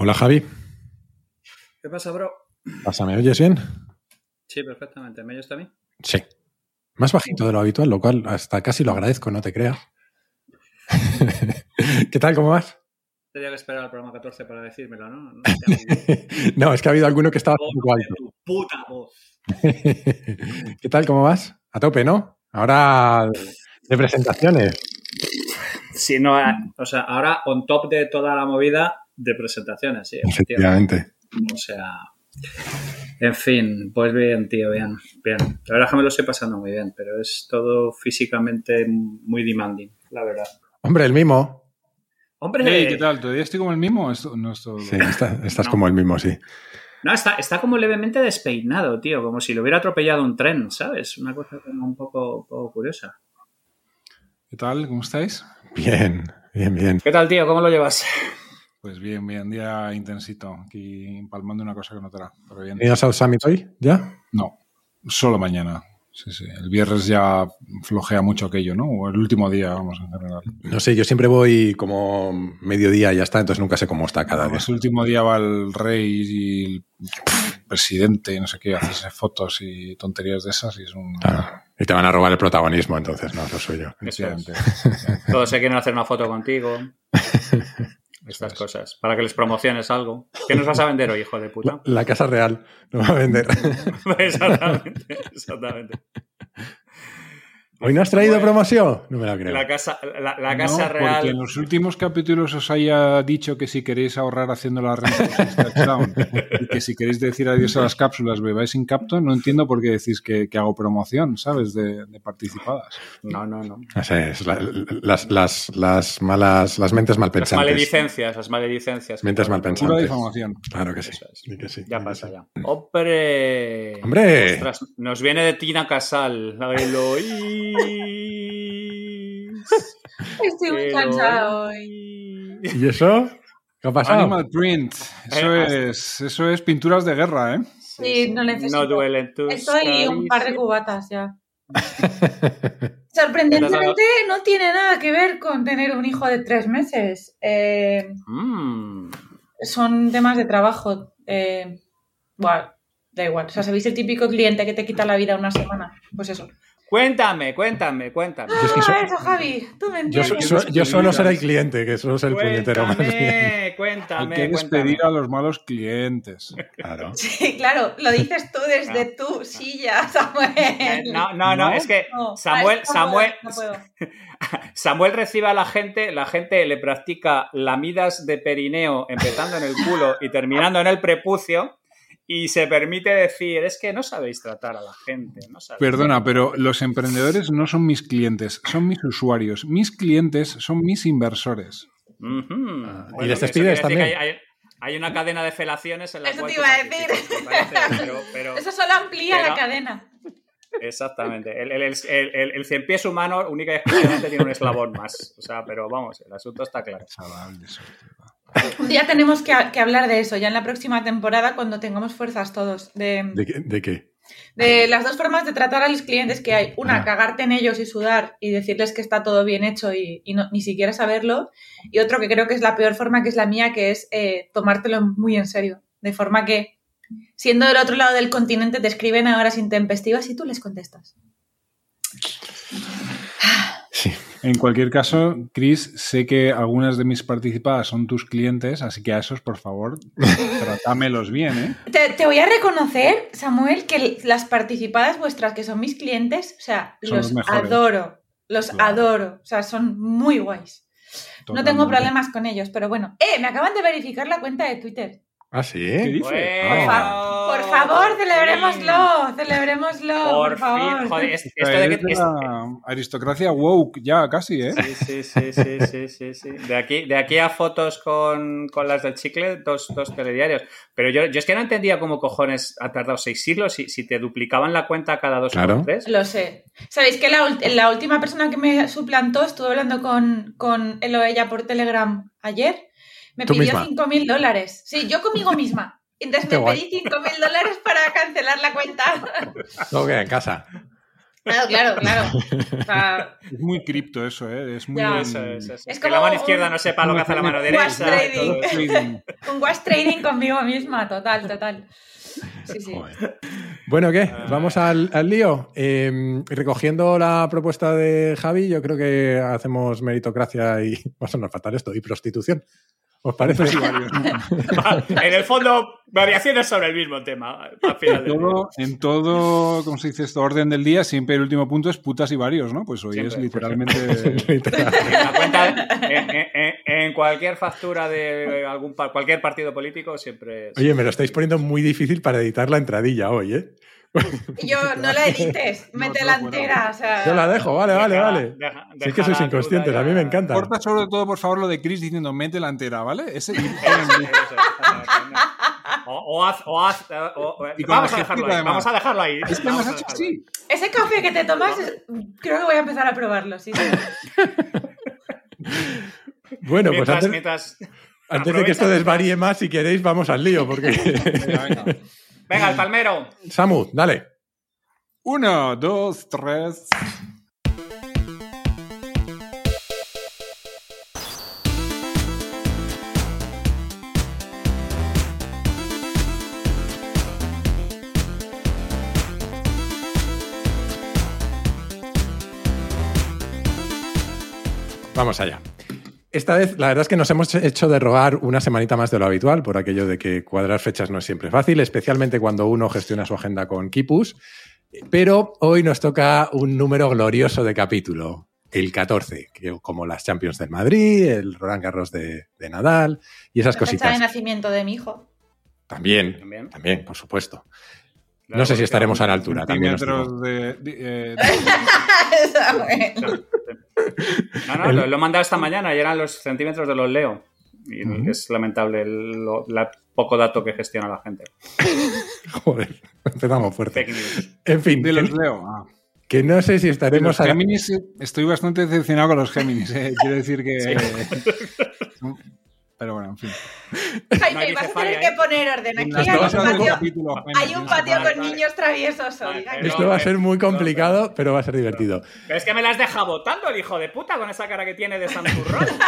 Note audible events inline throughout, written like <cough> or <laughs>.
Hola Javi. ¿Qué pasa, bro? ¿Pasa? ¿Me oyes bien? Sí, perfectamente. ¿Me oyes también? Sí. Más bajito de lo habitual, lo cual hasta casi lo agradezco, no te creas. <laughs> ¿Qué tal? ¿Cómo vas? Tenía que esperar al programa 14 para decírmelo, ¿no? No, <laughs> no es que ha habido alguno que estaba un poco alto. tu puta voz. <laughs> ¿Qué tal? ¿Cómo vas? A tope, ¿no? Ahora de presentaciones. Sí, no, eh, o sea, ahora on top de toda la movida de presentaciones, sí. Efectivamente. O sea, en fin, pues bien, tío, bien, bien. La verdad es que me lo estoy pasando muy bien, pero es todo físicamente muy demanding, la verdad. Hombre, el mimo. Hombre, Hey, ¿qué tal? ¿Todavía estoy como el mismo? Esto, no es todo... Sí, está- estás No. como el mismo, sí. No, está, está como levemente despeinado, tío, como si lo hubiera atropellado un tren, ¿sabes? Una cosa como un poco, un poco curiosa. ¿Qué tal? ¿Cómo estáis? Bien, bien, bien. ¿Qué tal, tío? ¿Cómo lo llevas? Pues bien, bien, día intensito. Aquí empalmando una cosa que no otra. Pero bien. ¿Idas al Summit hoy? ¿Ya? No, solo mañana. Sí, sí. El viernes ya flojea mucho aquello, ¿no? O el último día, vamos, en general. No sé, yo siempre voy como mediodía y ya está, entonces nunca sé cómo está cada día. Además, el último día va el rey y el presidente y no sé qué, hacerse fotos y tonterías de esas y es un... Claro. Y te van a robar el protagonismo, entonces no, lo soy yo. Todos se quieren hacer una foto contigo. <laughs> Estas es. cosas. Para que les promociones algo. ¿Qué nos vas a vender hoy, hijo de puta? La Casa Real lo va a vender. <laughs> exactamente, exactamente. ¿Hoy no has traído Bueno. promoción? No me la creo. La casa, la, la casa No, real. Porque en los últimos capítulos os haya dicho que si queréis ahorrar haciendo la renta <laughs> y que si queréis decir adiós a las cápsulas bebáis sin capto, no entiendo por qué decís que, que hago promoción, ¿sabes? De, de participadas. No, no, no. Sé, es la- las, las, las malas, las mentes Las malpensantes. maledicencias, las maledicencias. Mentes malpensantes. Pura difamación. Claro que sí. Eso es. sí que sí, Ya pasa, ya. ¡Hombre! ¡Hombre! Ostras, nos viene de Tina Casal. La Estoy muy Eloís. cansada hoy. ¿Y eso? ¿Qué ha pasado? Animal print. Eso Eh, es, eso es pinturas de guerra, ¿eh? Sí, no necesito. No duelen tus Estoy un par de cubatas ya. <laughs> Sorprendentemente no tiene nada que ver con tener un hijo de tres meses. Eh, Mm. son temas de trabajo. Eh, bueno, da igual. O sea, ¿sabéis el típico cliente que te quita la vida una semana? Pues eso. Cuéntame, cuéntame, cuéntame. Yo es que Ah, so- eso, Javi. Tú me yo, entiendes. so- yo suelo ser el cliente, que suelo ser el puñetero más bien. Cuéntame, Hay cuéntame, que cuéntame. a los malos clientes. Claro. <laughs> Sí, claro, lo dices tú desde tu silla, Samuel. No, no, no, ¿No? es que No, Samuel, ah, no Samuel, puedo, no puedo. <laughs> Samuel recibe a la gente, la gente le practica lamidas de perineo empezando en el culo y terminando en el prepucio y se permite decir, es que no sabéis tratar a la gente, no sabéis. Perdona, pero los emprendedores no son mis clientes, son mis usuarios. Mis clientes son mis inversores. Ah, y les despides también. Hay, hay- hay una cadena de felaciones en la Eso cual te iba a decir. participas, me parece, pero- pero- Eso solo amplía pero- la cadena. Exactamente. El, el, el, el, el cien pies humano única y exclusivamente tiene un eslabón más. O sea, pero vamos, el asunto está claro. Chaval, de suerte. <laughs> Un día tenemos que, que hablar de eso, ya en la próxima temporada, cuando tengamos fuerzas todos. De, ¿De qué? de qué? de las dos formas de tratar a los clientes que hay. Una, Ah. cagarte en ellos y sudar y decirles que está todo bien hecho y, y no- ni siquiera saberlo. Y otro que creo que es la peor forma, que es la mía, que es eh, tomártelo muy en serio. De forma que, siendo del otro lado del continente, te escriben a horas intempestivas y tú les contestas. Sí. En cualquier caso, Chris, sé que algunas de mis participadas son tus clientes, así que a esos, por favor, <laughs> tratámelos bien, ¿eh? Te, te voy a reconocer, Samuel, que las participadas vuestras, que son mis clientes, o sea, Son los adoro, los Claro. adoro, o sea, son muy guays. No tengo problemas con ellos, pero bueno. ¡Eh! Me acaban de verificar la cuenta de Twitter. ¿Ah, sí? ¿Qué? Bueno. Por favor, celebrémoslo, celebrémoslo, por, Por favor. fin, joder, esto de que... es- aristocracia woke ya casi, ¿eh? Sí, sí, sí, sí, sí, sí, sí. De aquí, de aquí a fotos con, con las del chicle, dos, dos telediarios. Pero yo, yo es que no entendía cómo cojones ha tardado seis siglos si, si te duplicaban la cuenta cada dos Claro. o tres. Lo sé. ¿Sabéis que la, la última persona que me suplantó, estuve hablando con, con él o ella por Telegram ayer, me Tú pidió misma. 5.000 dólares. Sí, yo conmigo misma. Entonces Qué me guay. pedí 5.000 dólares para cancelar la cuenta. <laughs> Luego queda en casa. Claro, claro, claro. <laughs> O sea, Es muy cripto eso, ¿eh? Es muy... Ya. Eso es, eso es. Es que la mano izquierda un- no sepa lo que hace la mano derecha. trading. Trading. <laughs> un wash trading conmigo misma, total, total. Sí, sí. Joder. Bueno, ¿qué? Ah. Vamos al, al lío. Eh, recogiendo la propuesta de Javi, yo creo que hacemos meritocracia y va a sonar fatal esto, y prostitución. ¿Os parece? <laughs> <laughs> en el fondo, variaciones sobre el mismo tema. Al final En todo, en todo, ¿cómo se dice esto? Orden del día, siempre el último punto es putas y varios, ¿no? Pues hoy Siempre. es literalmente... <laughs> Literal. En, cuenta- cualquier factura de algún cualquier partido político siempre. Oye, me lo estáis poniendo muy difícil para editar la entradilla hoy, ¿eh? <laughs> Yo, no la edites, <laughs> No, métela no, bueno. entera. O sea, Yo la dejo, vale, vale, Deja- vale. deja- Si es que sois inconscientes, a mí me encanta. Corta sobre todo, por favor, lo de Chris diciendo mete la entera, ¿vale? Ese. O, o haz, o haz, o- o- Y con vamos a dejarlo ahí. Vamos a dejarlo ahí. es que hecho así. Ese café que te tomas, creo que voy a empezar a probarlo, sí, sí. <laughs> Bueno, pues antes, mientras- antes de que esto desvaríe más, si queréis, vamos al lío, porque... Venga, venga. Venga, el palmero. Samu, dale. Uno, dos, tres. Vamos allá. Esta vez, la verdad es que nos hemos hecho de rogar una semanita más de lo habitual, por aquello de que cuadrar fechas no es siempre fácil, especialmente cuando uno gestiona su agenda con Kipus. Pero hoy nos toca un número glorioso de capítulo, el 14, que como las Champions del Madrid, el Roland Garros de, de Nadal y esas La fecha de cositas. nacimiento de mi hijo. También, También. también, por supuesto. Claro, No sé si estaremos a la altura. Centímetros de, <laughs> de- eh. No, no, lo, lo he mandado esta mañana y eran los centímetros de los Leo. Y es lamentable el lo- la poco dato que gestiona la gente. <laughs> Joder, empezamos fuerte. En fin, de los que, Leo. Ah. que no sé si De estaremos los a la- Géminis, estoy bastante decepcionado con los Géminis. eh. Quiero decir que. <laughs> Pero bueno, en fin. Jaime, hay vas a tener que ¿eh? poner orden. Aquí hay un patio, capítulo, hay un patio Vale, con vale. niños traviesos hoy. Vale, Esto va a ser muy complicado, pero va a ser divertido. Pero es que me la has dejado votando el hijo de puta con esa cara que tiene de Santurrón. <laughs>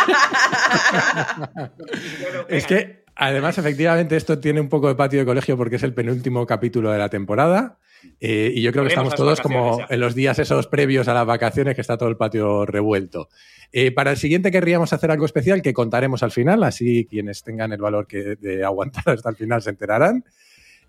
Es que, además, efectivamente, esto tiene un poco de patio de colegio porque es el penúltimo capítulo de la temporada. eh, y yo creo que estamos todos como en los días esos previos a las vacaciones, que está todo el patio revuelto. Eh, para el siguiente querríamos hacer algo especial que contaremos al final, así quienes tengan el valor que, de aguantar <laughs> hasta el final se enterarán.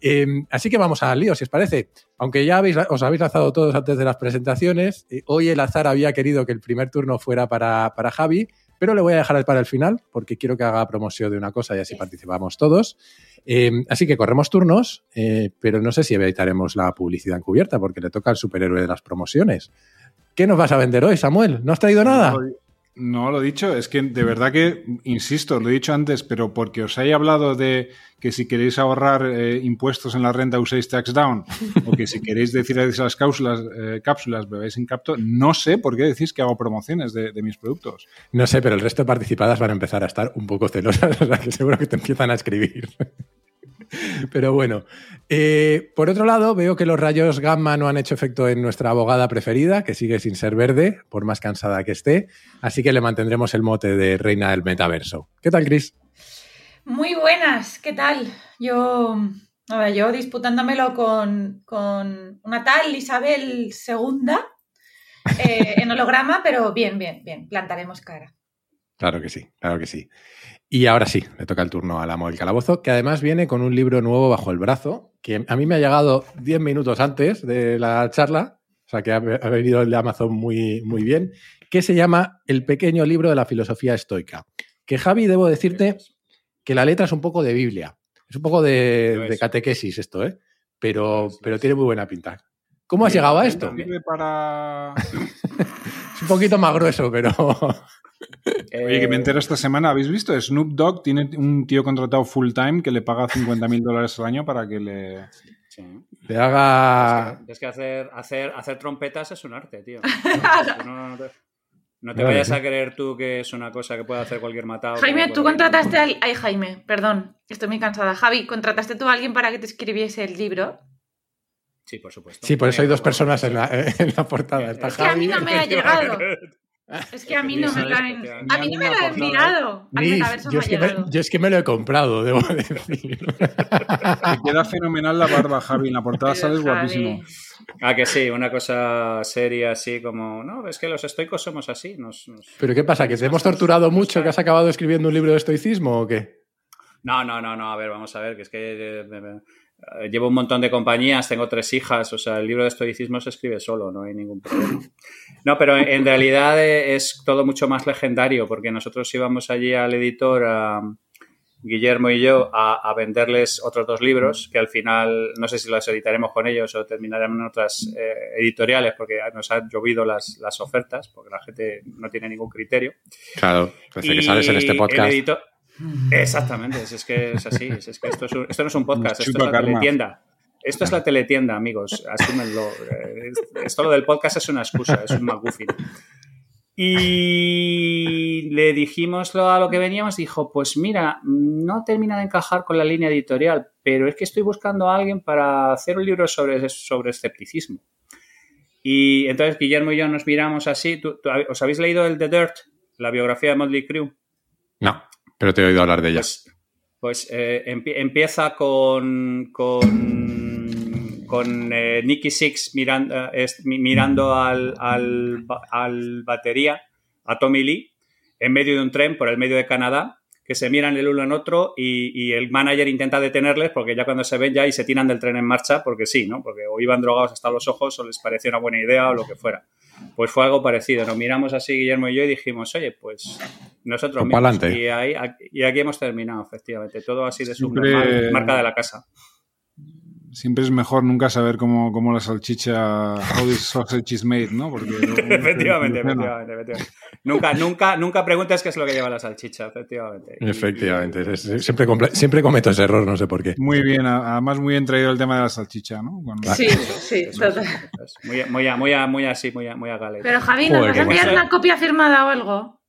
Eh, así que vamos al lío, si os parece. Aunque ya habéis, os habéis lanzado todos antes de las presentaciones, eh, hoy el azar había querido que el primer turno fuera para, para Javi, pero le voy a dejar para el final porque quiero que haga promoción de una cosa y así participamos todos. Eh, así que corremos turnos, eh, pero no sé si evitaremos la publicidad encubierta porque le toca al superhéroe de las promociones. ¿Qué nos vas a vender hoy, Samuel? ¿No has traído nada? No, lo he dicho, es que de verdad que, insisto, lo he dicho antes, pero porque os he hablado de que si queréis ahorrar eh, impuestos en la renta uséis tax down, o que si queréis decir a las cápsulas, eh, cápsulas bebéis en capto, no sé por qué decís que hago promociones de, de mis productos. No sé, pero el resto de participadas van a empezar a estar un poco celosas, <laughs> o sea que seguro que te empiezan a escribir. Pero bueno, eh, por otro lado, veo que los rayos gamma no han hecho efecto en nuestra abogada preferida, que sigue sin ser verde, por más cansada que esté, así que le mantendremos el mote de reina del metaverso. ¿Qué tal, Chris? Muy buenas, ¿qué tal? Yo, nada, yo disputándomelo con, con una tal Isabel II eh, en holograma, pero bien, bien, bien, plantaremos cara. Claro que sí, claro que sí. Y ahora sí, le toca el turno al amo del calabozo, que además viene con un libro nuevo bajo el brazo, que a mí me ha llegado 10 minutos antes de la charla, o sea que ha, ha venido el de Amazon muy, muy bien, que se llama El pequeño libro de la filosofía estoica. Que Javi, debo decirte que la letra es un poco de Biblia, es un poco de, catequesis esto, ¿eh? Pero, pero tiene muy buena pinta. ¿Cómo has llegado a esto? para... <laughs> Es un poquito más grueso, pero... <laughs> Oye, que me Eh, entero esta semana, ¿habéis visto? Snoop Dogg tiene un tío contratado full time que le paga 50 mil dólares al año para que le... sí. le haga... Es que, es que hacer, hacer, hacer trompetas es un arte, tío. <laughs> No, no te, no te vayas sí. a creer tú que es una cosa que puede hacer cualquier matado. Jaime, que tú contrataste al... Ay, Jaime, perdón, estoy muy cansada. Javi, ¿contrataste tú a alguien para que te escribiese el libro? Sí, por supuesto. Sí, por eso hay dos personas en la, en la portada. Está Es que a mí no me ha llegado. Es que a mí no me caen. A mí no me lo han mirado. Al Nis, metaverso yo, es que me, llegado. yo es que me lo he comprado, debo decir. Te queda fenomenal la barba, Javi. En la portada sales Javi, guapísimo. Ah, que sí, una cosa seria así como, no, es que los estoicos somos así. Nos, nos- ¿Pero qué pasa? ¿Que te hemos torturado mucho? ¿Que has acabado escribiendo un libro de estoicismo o qué? No, no, no, no, a ver, vamos a ver, que es que eh, me- eh, llevo un montón de compañías, tengo tres hijas, o sea, el libro de estoicismo se escribe solo, no hay ningún problema. No, pero en, realidad eh, es todo mucho más legendario, porque nosotros íbamos allí al editor, a Guillermo y yo, a, a venderles otros dos libros, que al final no sé si los editaremos con ellos o terminarán en otras eh, editoriales, porque nos han llovido las, las ofertas, porque la gente no tiene ningún criterio. Claro, desde que sales en este el podcast. editor- Exactamente, es, es que es así. es- es que esto, es un- esto no es un podcast, esto es la karma. teletienda. Esto es la teletienda, amigos. Asúmenlo. Eh, Esto lo del podcast es una excusa, es un McGuffin. Y le dijimos lo, a lo que veníamos, dijo, pues mira, no termina de encajar con la línea editorial, pero es que estoy buscando a alguien para hacer un libro sobre, sobre escepticismo. Y entonces Guillermo y yo nos miramos así. ¿Tú- tú- ¿Os habéis leído el The Dirt, la biografía de Motley Crue? No, pero te he oído hablar de ella. Pues, pues, eh, empie- empieza con, con, con eh, Nicky Six mirando, mirando al, al, al batería, a Tommy Lee, en medio de un tren por el medio de Canadá, que se miran el uno en otro y, y el manager intenta detenerles porque ya cuando se ven ya y se tiran del tren en marcha porque sí, ¿no? Porque o iban drogados hasta los ojos o les parecía una buena idea o lo que fuera. Pues fue algo parecido. Nos miramos así Guillermo y yo y dijimos, oye, pues nosotros Pues mismos. Y, ahí, y aquí hemos terminado, efectivamente. Todo así de subnormal, marca de la casa. Siempre es mejor nunca saber cómo, cómo la salchicha, how this sausage is made, ¿no? Porque <laughs> efectivamente, efectivamente, efectivamente. Nunca, nunca, nunca preguntes qué es lo que lleva la salchicha, efectivamente. Efectivamente, es- siempre, siempre cometo ese error, no sé por qué. Muy bien, además muy bien traído el tema de la salchicha, ¿no? Con- Sí, sí, Eso es, total. eso es. Muy, muy, a- muy, a- muy así, muy, a- muy a gale. Pero Javi, ¿nos Joder, vas a enviar una copia firmada o algo?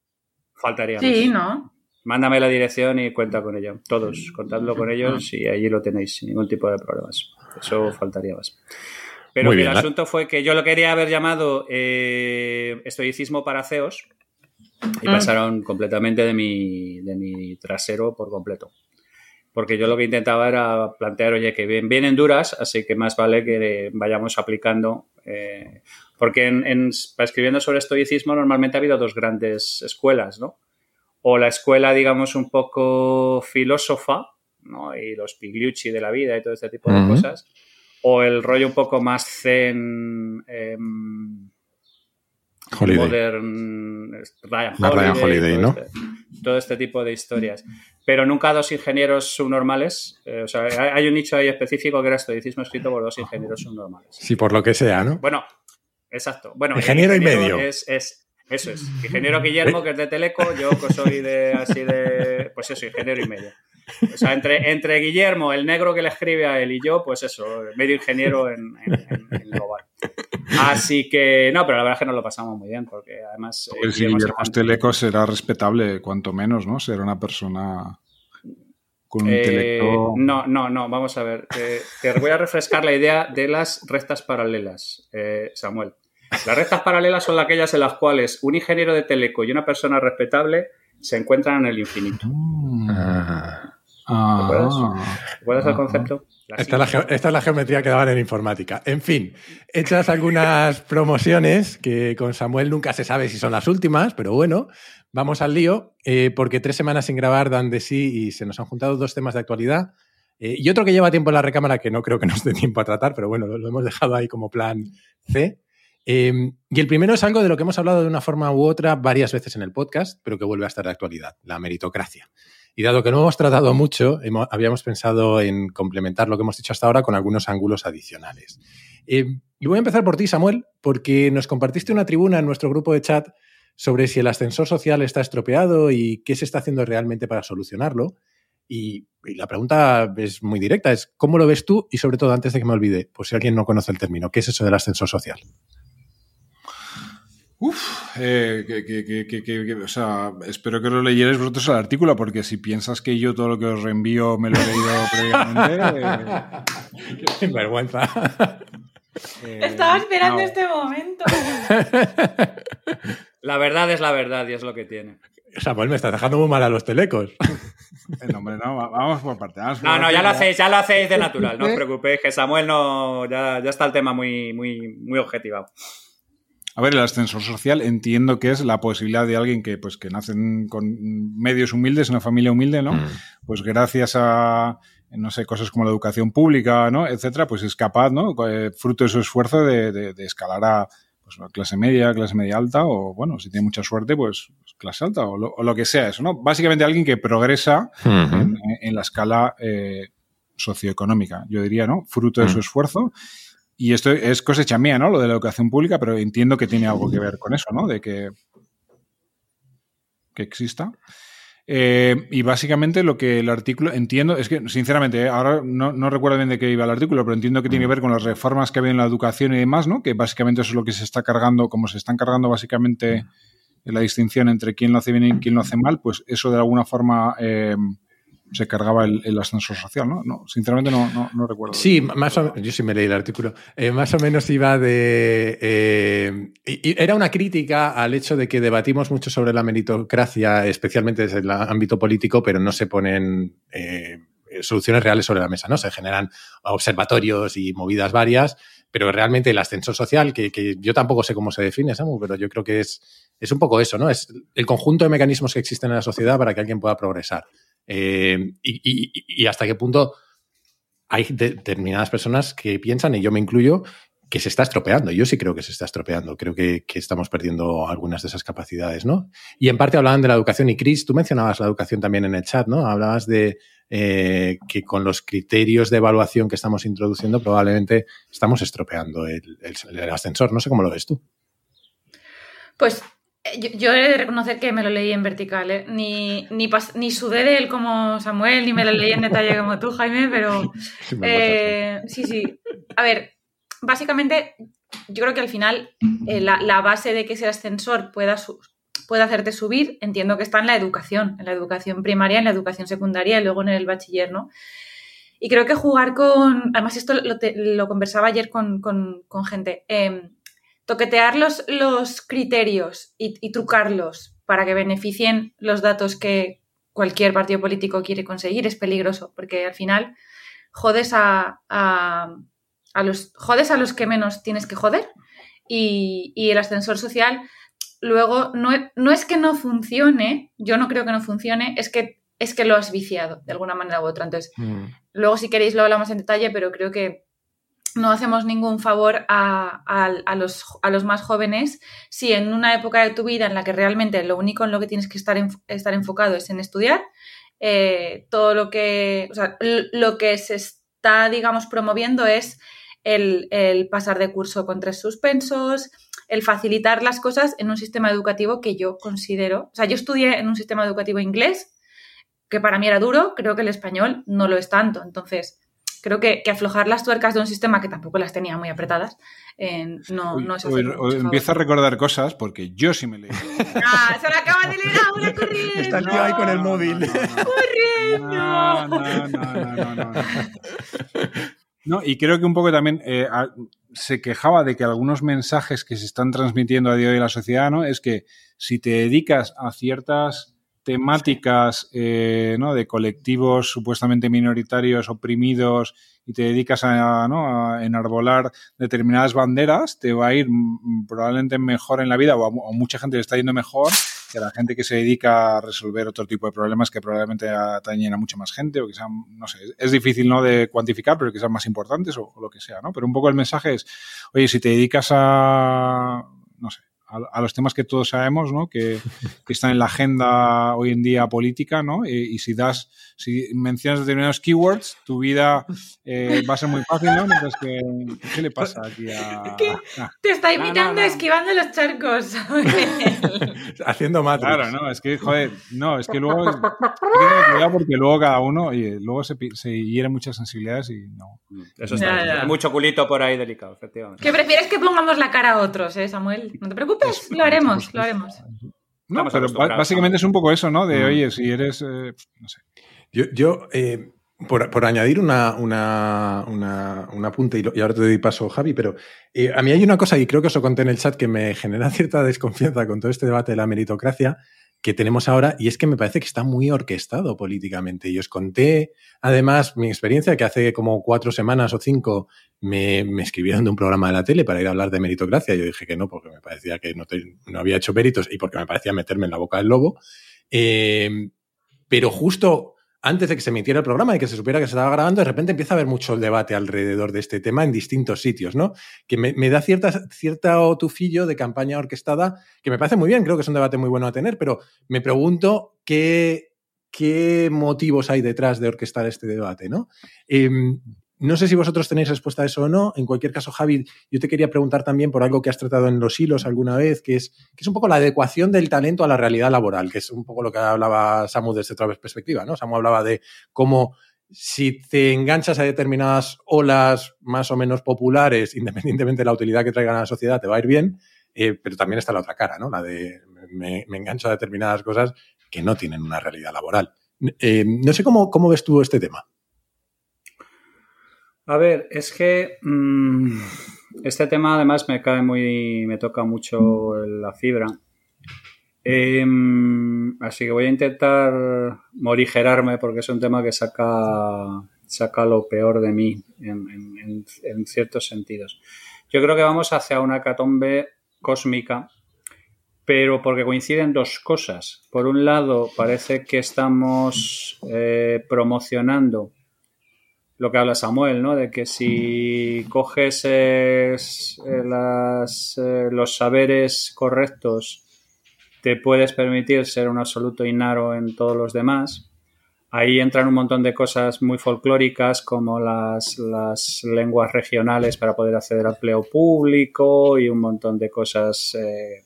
Faltaría más. Sí, ¿no? Mándame la dirección y cuenta con ello. Todos, contadlo con ellos y allí lo tenéis sin ningún tipo de problemas. Eso faltaría más. Pero bien, el la- asunto fue que yo lo quería haber llamado eh, estoicismo para CEOs y Ah. pasaron completamente de mi, de mi trasero por completo. Porque yo lo que intentaba era plantear, oye, que bien- vienen duras, así que más vale que vayamos aplicando. eh, porque en, en- escribiendo sobre estoicismo normalmente ha habido dos grandes escuelas, ¿no? O la escuela, digamos, un poco filósofa, ¿no? Y los Pigliucci de la vida y todo este tipo de cosas. O el rollo un poco más zen, em, Holiday. modern, Ryan La Ryan Holiday, todo ¿no? este- todo este tipo de historias. Pero nunca dos ingenieros subnormales. eh, o sea, hay un nicho ahí específico que era estoicismo escrito por dos ingenieros subnormales. Sí, por lo que sea, ¿no? Bueno, exacto. Bueno, Ingeniero y medio. Es, es- eso es. Ingeniero Guillermo, que es de Teleco, yo que soy de así de. Pues eso, ingeniero y medio. O sea, entre, entre Guillermo, el negro que le escribe a él y yo, pues eso, medio ingeniero en, en- en- en global. Así que, no, pero la verdad es que nos lo pasamos muy bien, porque además. eh, Pues si Guillermo se Guillermo canta- Teleco será respetable, cuanto menos, ¿no? Será una persona con un Eh, intelecto... no, no, no, vamos a ver. Eh, te voy a refrescar la idea de las rectas paralelas, eh, Samuel. Las rectas paralelas son aquellas en las cuales un ingeniero de teleco y una persona respetable se encuentran en el infinito. Ah. Ah. ¿Recuerdas el Ajá. concepto? La Esta es, la síntesis. ge- esta es la geometría que daban en informática. En fin, hechas algunas promociones que con Samuel nunca se sabe si son las últimas, pero bueno, vamos al lío, eh, porque tres semanas sin grabar dan de sí y se nos han juntado dos temas de actualidad. eh, y otro que lleva tiempo en la recámara que no creo que nos dé tiempo a tratar, pero bueno, lo, lo hemos dejado ahí como plan C. Eh, y el primero es algo de lo que hemos hablado de una forma u otra varias veces en el podcast, pero que vuelve a estar de actualidad, la meritocracia. Y dado que no hemos tratado mucho, habíamos pensado en complementar lo que hemos dicho hasta ahora con algunos ángulos adicionales. Eh, y voy a empezar por ti, Samuel, porque nos compartiste una tribuna en nuestro grupo de chat sobre si el ascensor social está estropeado y qué se está haciendo realmente para solucionarlo. Y, y la pregunta es muy directa, es ¿cómo lo ves tú? Y sobre todo, antes de que me olvide, por si alguien no conoce el término, ¿qué es eso del ascensor social? Uf, eh, que, que- que- que- que- que- o sea, espero que lo leyerais vosotros el artículo, porque si piensas que yo todo lo que os reenvío me lo he leído <laughs> previamente, eh, Qué vergüenza. Eh, Estaba esperando no. este momento. <laughs> La verdad es la verdad y es lo que tiene. Samuel, me estás dejando muy mal a los telecos. Eh, <laughs> no, hombre, no, va- vamos por parte. vamos por No, no, ya lo hacéis, ya lo hacéis de natural, no os ¿Eh? preocupéis, que Samuel no. Ya, ya está el tema muy, muy, muy objetivado. A ver, el ascensor social entiendo que es la posibilidad de alguien que, pues, que nacen con medios humildes, una familia humilde, ¿no? Mm. Pues gracias a, no sé, cosas como la educación pública, ¿no? Etcétera, pues es capaz, ¿no? Eh, Fruto de su esfuerzo de, de- de escalar a pues, a clase media, clase media alta, o bueno, si tiene mucha suerte, pues clase alta, o lo, o lo que sea eso, ¿no? Básicamente alguien que progresa en, en la escala eh, socioeconómica, yo diría, ¿no? Fruto de su Mm. esfuerzo. Y esto es cosecha mía, ¿no? Lo de la educación pública, pero entiendo que tiene algo que ver con eso, ¿no? De que, que exista. Eh, y básicamente lo que el artículo, entiendo, es que sinceramente, eh, ahora no, no recuerdo bien de qué iba el artículo, pero entiendo que tiene que ver con las reformas que ha habido en la educación y demás, ¿no? Que básicamente eso es lo que se está cargando, como se están cargando básicamente la distinción entre quién lo hace bien y quién lo hace mal, pues eso de alguna forma eh, se cargaba el, el ascensor social, ¿no? no sinceramente no, no, no recuerdo. Sí, más o yo sí me leí el artículo. Eh, más o menos iba de. eh, y- era una crítica al hecho de que debatimos mucho sobre la meritocracia, especialmente desde el ámbito político, pero no se ponen eh, soluciones reales sobre la mesa, ¿no? Se generan observatorios y movidas varias, pero realmente el ascensor social, que, que yo tampoco sé cómo se define, Samu, pero yo creo que es, es un poco eso, ¿no? Es el conjunto de mecanismos que existen en la sociedad para que alguien pueda progresar. Eh, y, hasta qué punto hay de- determinadas personas que piensan, y yo me incluyo, que se está estropeando. Yo sí creo que se está estropeando. Creo que, estamos perdiendo algunas de esas capacidades, ¿no? Y en parte hablaban de la educación. Y Chris, tú mencionabas la educación también en el chat, ¿no? Hablabas de eh, que con los criterios de evaluación que estamos introduciendo probablemente estamos estropeando el, ascensor. No sé cómo lo ves tú. Pues yo, yo he de reconocer que me lo leí en vertical, ¿eh? Ni, ni, pas- ni sudé de él como Samuel, ni me lo leí en detalle como tú, Jaime, pero <laughs> Sí, eh, sí, sí. A ver, básicamente yo creo que al final eh, la, la base de que ese ascensor pueda, su- pueda hacerte subir, entiendo que está en la educación, en la educación primaria, en la educación secundaria y luego en el bachiller, ¿no? Y creo que jugar con, además esto lo, te- lo conversaba ayer con, con- con gente, eh, toquetear los, los criterios y, y trucarlos para que beneficien los datos que cualquier partido político quiere conseguir es peligroso, porque al final jodes a, a- a los, jodes a los que menos tienes que joder y, y el ascensor social luego no, e- no es que no funcione, yo no creo que no funcione, es que, es que lo has viciado de alguna manera u otra. Entonces, Mm. Luego, si queréis, lo hablamos en detalle, pero creo que no hacemos ningún favor a, los, más jóvenes si en una época de tu vida en la que realmente lo único en lo que tienes que estar, enf- estar enfocado es en estudiar, eh, todo lo que, o sea, lo que se está, digamos, promoviendo es el, el pasar de curso con tres suspensos, el facilitar las cosas en un sistema educativo que yo considero, o sea, yo estudié en un sistema educativo inglés que para mí era duro, creo que el español no lo es tanto. Entonces, creo que, que aflojar las tuercas de un sistema que tampoco las tenía muy apretadas eh, no, no es mucho empiezo a recordar cosas porque yo sí me leí. <laughs> ¡Ah! ¡Se lo acaba de leer ahora <laughs> corriendo! Está el tío ahí con el móvil. No, no, no, no, no, no, no. No, y creo que un poco también eh, a- se quejaba de que algunos mensajes que se están transmitiendo a día de hoy en la sociedad, ¿no? Es que si te dedicas a ciertas temáticas eh, ¿no? de colectivos supuestamente minoritarios, oprimidos, y te dedicas a, ¿no? a enarbolar determinadas banderas, te va a ir probablemente mejor en la vida, o mucha gente le está yendo mejor que a la gente que se dedica a resolver otro tipo de problemas que probablemente atañen a mucha más gente, o que sean, no sé, es difícil no de cuantificar, pero que sean más importantes o, o lo que sea, ¿no? Pero un poco el mensaje es, oye, si te dedicas a, a, los temas que todos sabemos, ¿no? Que, están en la agenda hoy en día política, ¿no? Y, y si das, si mencionas determinados keywords, tu vida eh, va a ser muy fácil, ¿no? Mientras que, ¿qué le pasa aquí a...? <laughs> ¿Qué? a- Te está No, no, imitando no. esquivando los charcos. <laughs> Haciendo Matrix. Claro, no, es que, joder, no, es que luego, hay que tener cuidado porque luego cada uno, oye, luego se, se hieren muchas sensibilidades y no. Eso está. ya. Hay mucho culito por ahí delicado, efectivamente. ¿Qué prefieres que pongamos la cara a otros, eh, Samuel? No te preocupes, lo haremos, lo haremos. No, pero básicamente es un poco eso, ¿no? De, Mm. oye, si eres, eh, no sé. Yo, yo, eh, por, añadir una, una, una, apunte, y, ahora te doy paso, Javi, pero eh, a mí hay una cosa, y creo que os lo conté en el chat, que me <laughs> genera cierta desconfianza con todo este debate de la meritocracia que tenemos ahora, y es que me parece que está muy orquestado políticamente. Y os conté, además, mi experiencia, que hace como cuatro semanas o cinco me, me escribieron de un programa de la tele para ir a hablar de meritocracia. Yo dije que no, porque me parecía que no, no había hecho méritos y porque me parecía meterme en la boca del lobo. Eh, pero justo antes de que se emitiera el programa y que se supiera que se estaba grabando, de repente empieza a haber mucho debate alrededor de este tema en distintos sitios, ¿no? Que me, da cierta, cierta tufillo de campaña orquestada, que me parece muy bien, creo que es un debate muy bueno a tener, pero me pregunto qué, qué motivos hay detrás de orquestar este debate, ¿no? Em, no sé si vosotros tenéis respuesta a eso o no. En cualquier caso, Javi, yo te quería preguntar también por algo que has tratado en los hilos alguna vez, que es, que es un poco la adecuación del talento a la realidad laboral, que es un poco lo que hablaba Samu desde otra perspectiva, ¿no? Samu hablaba de cómo si te enganchas a determinadas olas más o menos populares, <laughs> independientemente de la utilidad que traigan a la sociedad, te va a ir bien, eh, pero también está la otra cara, ¿no? La de me, engancho a determinadas cosas que no tienen una realidad laboral. Eh, no sé cómo, cómo ves tú este tema. A ver, es que mm, este tema además me cae muy, me toca mucho la fibra. Em, así que voy a intentar morigerarme porque es un tema que saca, saca lo peor de mí en, ciertos sentidos. Yo creo que vamos hacia una catombe cósmica, pero porque coinciden dos cosas. Por un lado, parece que estamos eh, promocionando lo que habla Samuel, ¿no? De que si coges eh, eh, los saberes correctos, te puedes permitir ser un absoluto inaro en todos los demás. Ahí entran un montón de cosas muy folclóricas como las, lenguas regionales para poder acceder al empleo público y un montón de cosas eh,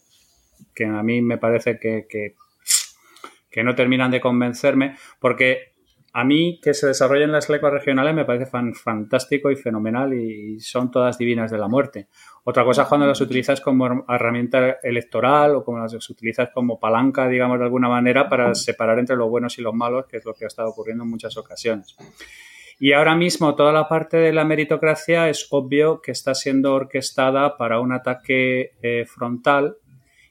que a mí me parece que, que no terminan de convencerme porque a mí que se desarrollen las lenguas regionales me parece fantástico y fenomenal y son todas divinas de la muerte. Otra cosa es cuando las utilizas como herramienta electoral o como las utilizas como palanca, digamos, de alguna manera para separar entre los buenos y los malos, que es lo que ha estado ocurriendo en muchas ocasiones. Y ahora mismo toda la parte de la meritocracia es obvio que está siendo orquestada para un ataque eh, frontal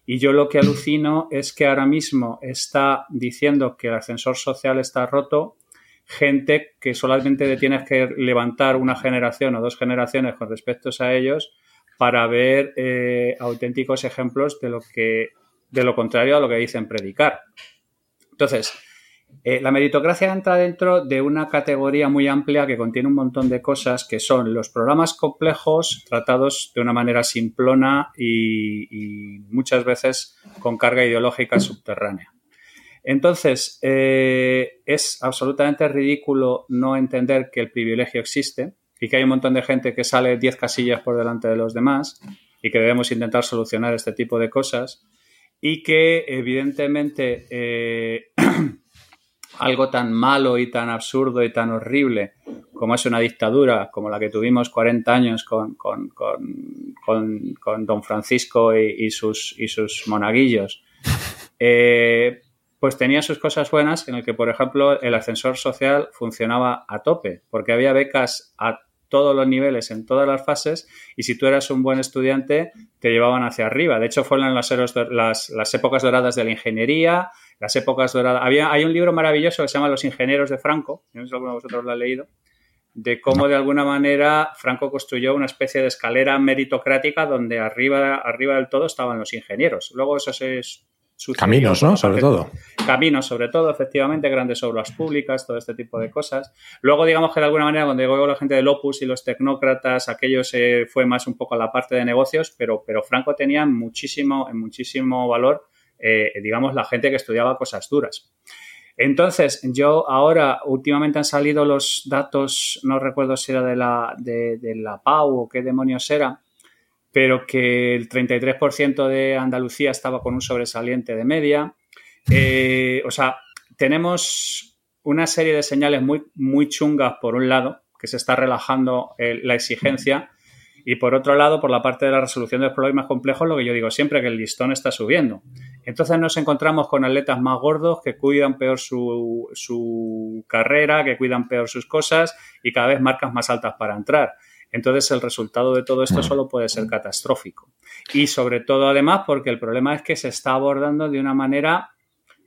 y yo lo que alucino es que ahora mismo está diciendo que el ascensor social está roto gente que solamente tienes que levantar una generación o dos generaciones con respecto a ellos para ver eh, auténticos ejemplos de lo que de lo contrario a lo que dicen predicar. Entonces, eh, la meritocracia entra dentro de una categoría muy amplia que contiene un montón de cosas que son los programas complejos tratados de una manera simplona y muchas veces con carga ideológica subterránea. Entonces, eh, es absolutamente ridículo no entender que el privilegio existe y que hay un montón de gente que sale 10 casillas por delante de los demás y que debemos intentar solucionar este tipo de cosas y que evidentemente eh, <clears throat> algo tan malo y tan absurdo y tan horrible como es una dictadura, como la que tuvimos 40 años con, don Francisco y, sus, y sus monaguillos, eh, pues tenía sus cosas buenas en el que, por ejemplo, el ascensor social funcionaba a tope, porque había becas a todos los niveles, en todas las fases, y si tú eras un buen estudiante, te llevaban hacia arriba. De hecho, fueron las, las, épocas doradas de la ingeniería, las épocas doradas. Había, hay un libro maravilloso que se llama Los ingenieros de Franco, no sé si alguno de vosotros lo ha leído, de cómo de alguna manera Franco construyó una especie de escalera meritocrática donde arriba, arriba del todo estaban los ingenieros. Luego eso se Caminos, ¿no? Sobre todo. Caminos, sobre todo, efectivamente, grandes obras públicas, todo este tipo de cosas. Luego, digamos que de alguna manera, cuando llegó la gente del Opus y los tecnócratas, aquello se fue más un poco a la parte de negocios, pero, pero Franco tenía muchísimo, muchísimo valor, eh, digamos, la gente que estudiaba cosas duras. Entonces, yo ahora, últimamente han salido los datos, no recuerdo si era de la, de, de la PAU o qué demonios era, pero que el 33% de Andalucía estaba con un sobresaliente de media. Eh, o sea, tenemos una serie de señales muy, muy chungas por un lado, que se está relajando eh, la exigencia, y por otro lado, por la parte de la resolución de los problemas complejos, lo que yo digo siempre, que el listón está subiendo. Entonces nos encontramos con atletas más gordos que cuidan peor su, su carrera, que cuidan peor sus cosas y cada vez marcas más altas para entrar. Entonces el resultado de todo esto solo puede ser catastrófico. Y sobre todo además porque el problema es que se está abordando de una manera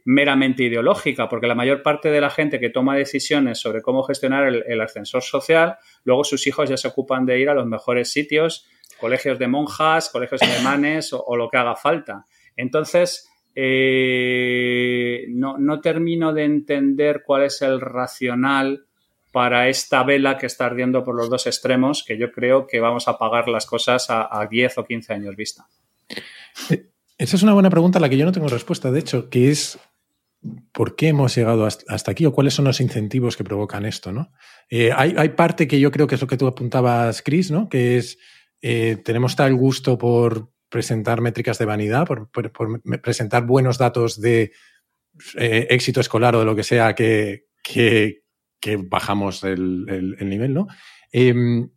meramente ideológica, porque la mayor parte de la gente que toma decisiones sobre cómo gestionar el, ascensor social, luego sus hijos ya se ocupan de ir a los mejores sitios, colegios de monjas, colegios alemanes o, lo que haga falta. Entonces, eh, no, no termino de entender cuál es el racional para esta vela que está ardiendo por los dos extremos, que yo creo que vamos a apagar las cosas a, 10 o 15 años vista. Eh, esa es una buena pregunta a la que yo no tengo respuesta, de hecho, que es ¿por qué hemos llegado hasta aquí o cuáles son los incentivos que provocan esto? ¿no? Eh, hay, parte que yo creo que es lo que tú apuntabas, Chris, ¿no? que es eh, tenemos tal gusto por presentar métricas de vanidad, por, presentar buenos datos de éxito escolar o de lo que sea que, que, que bajamos el, nivel, ¿no? Em,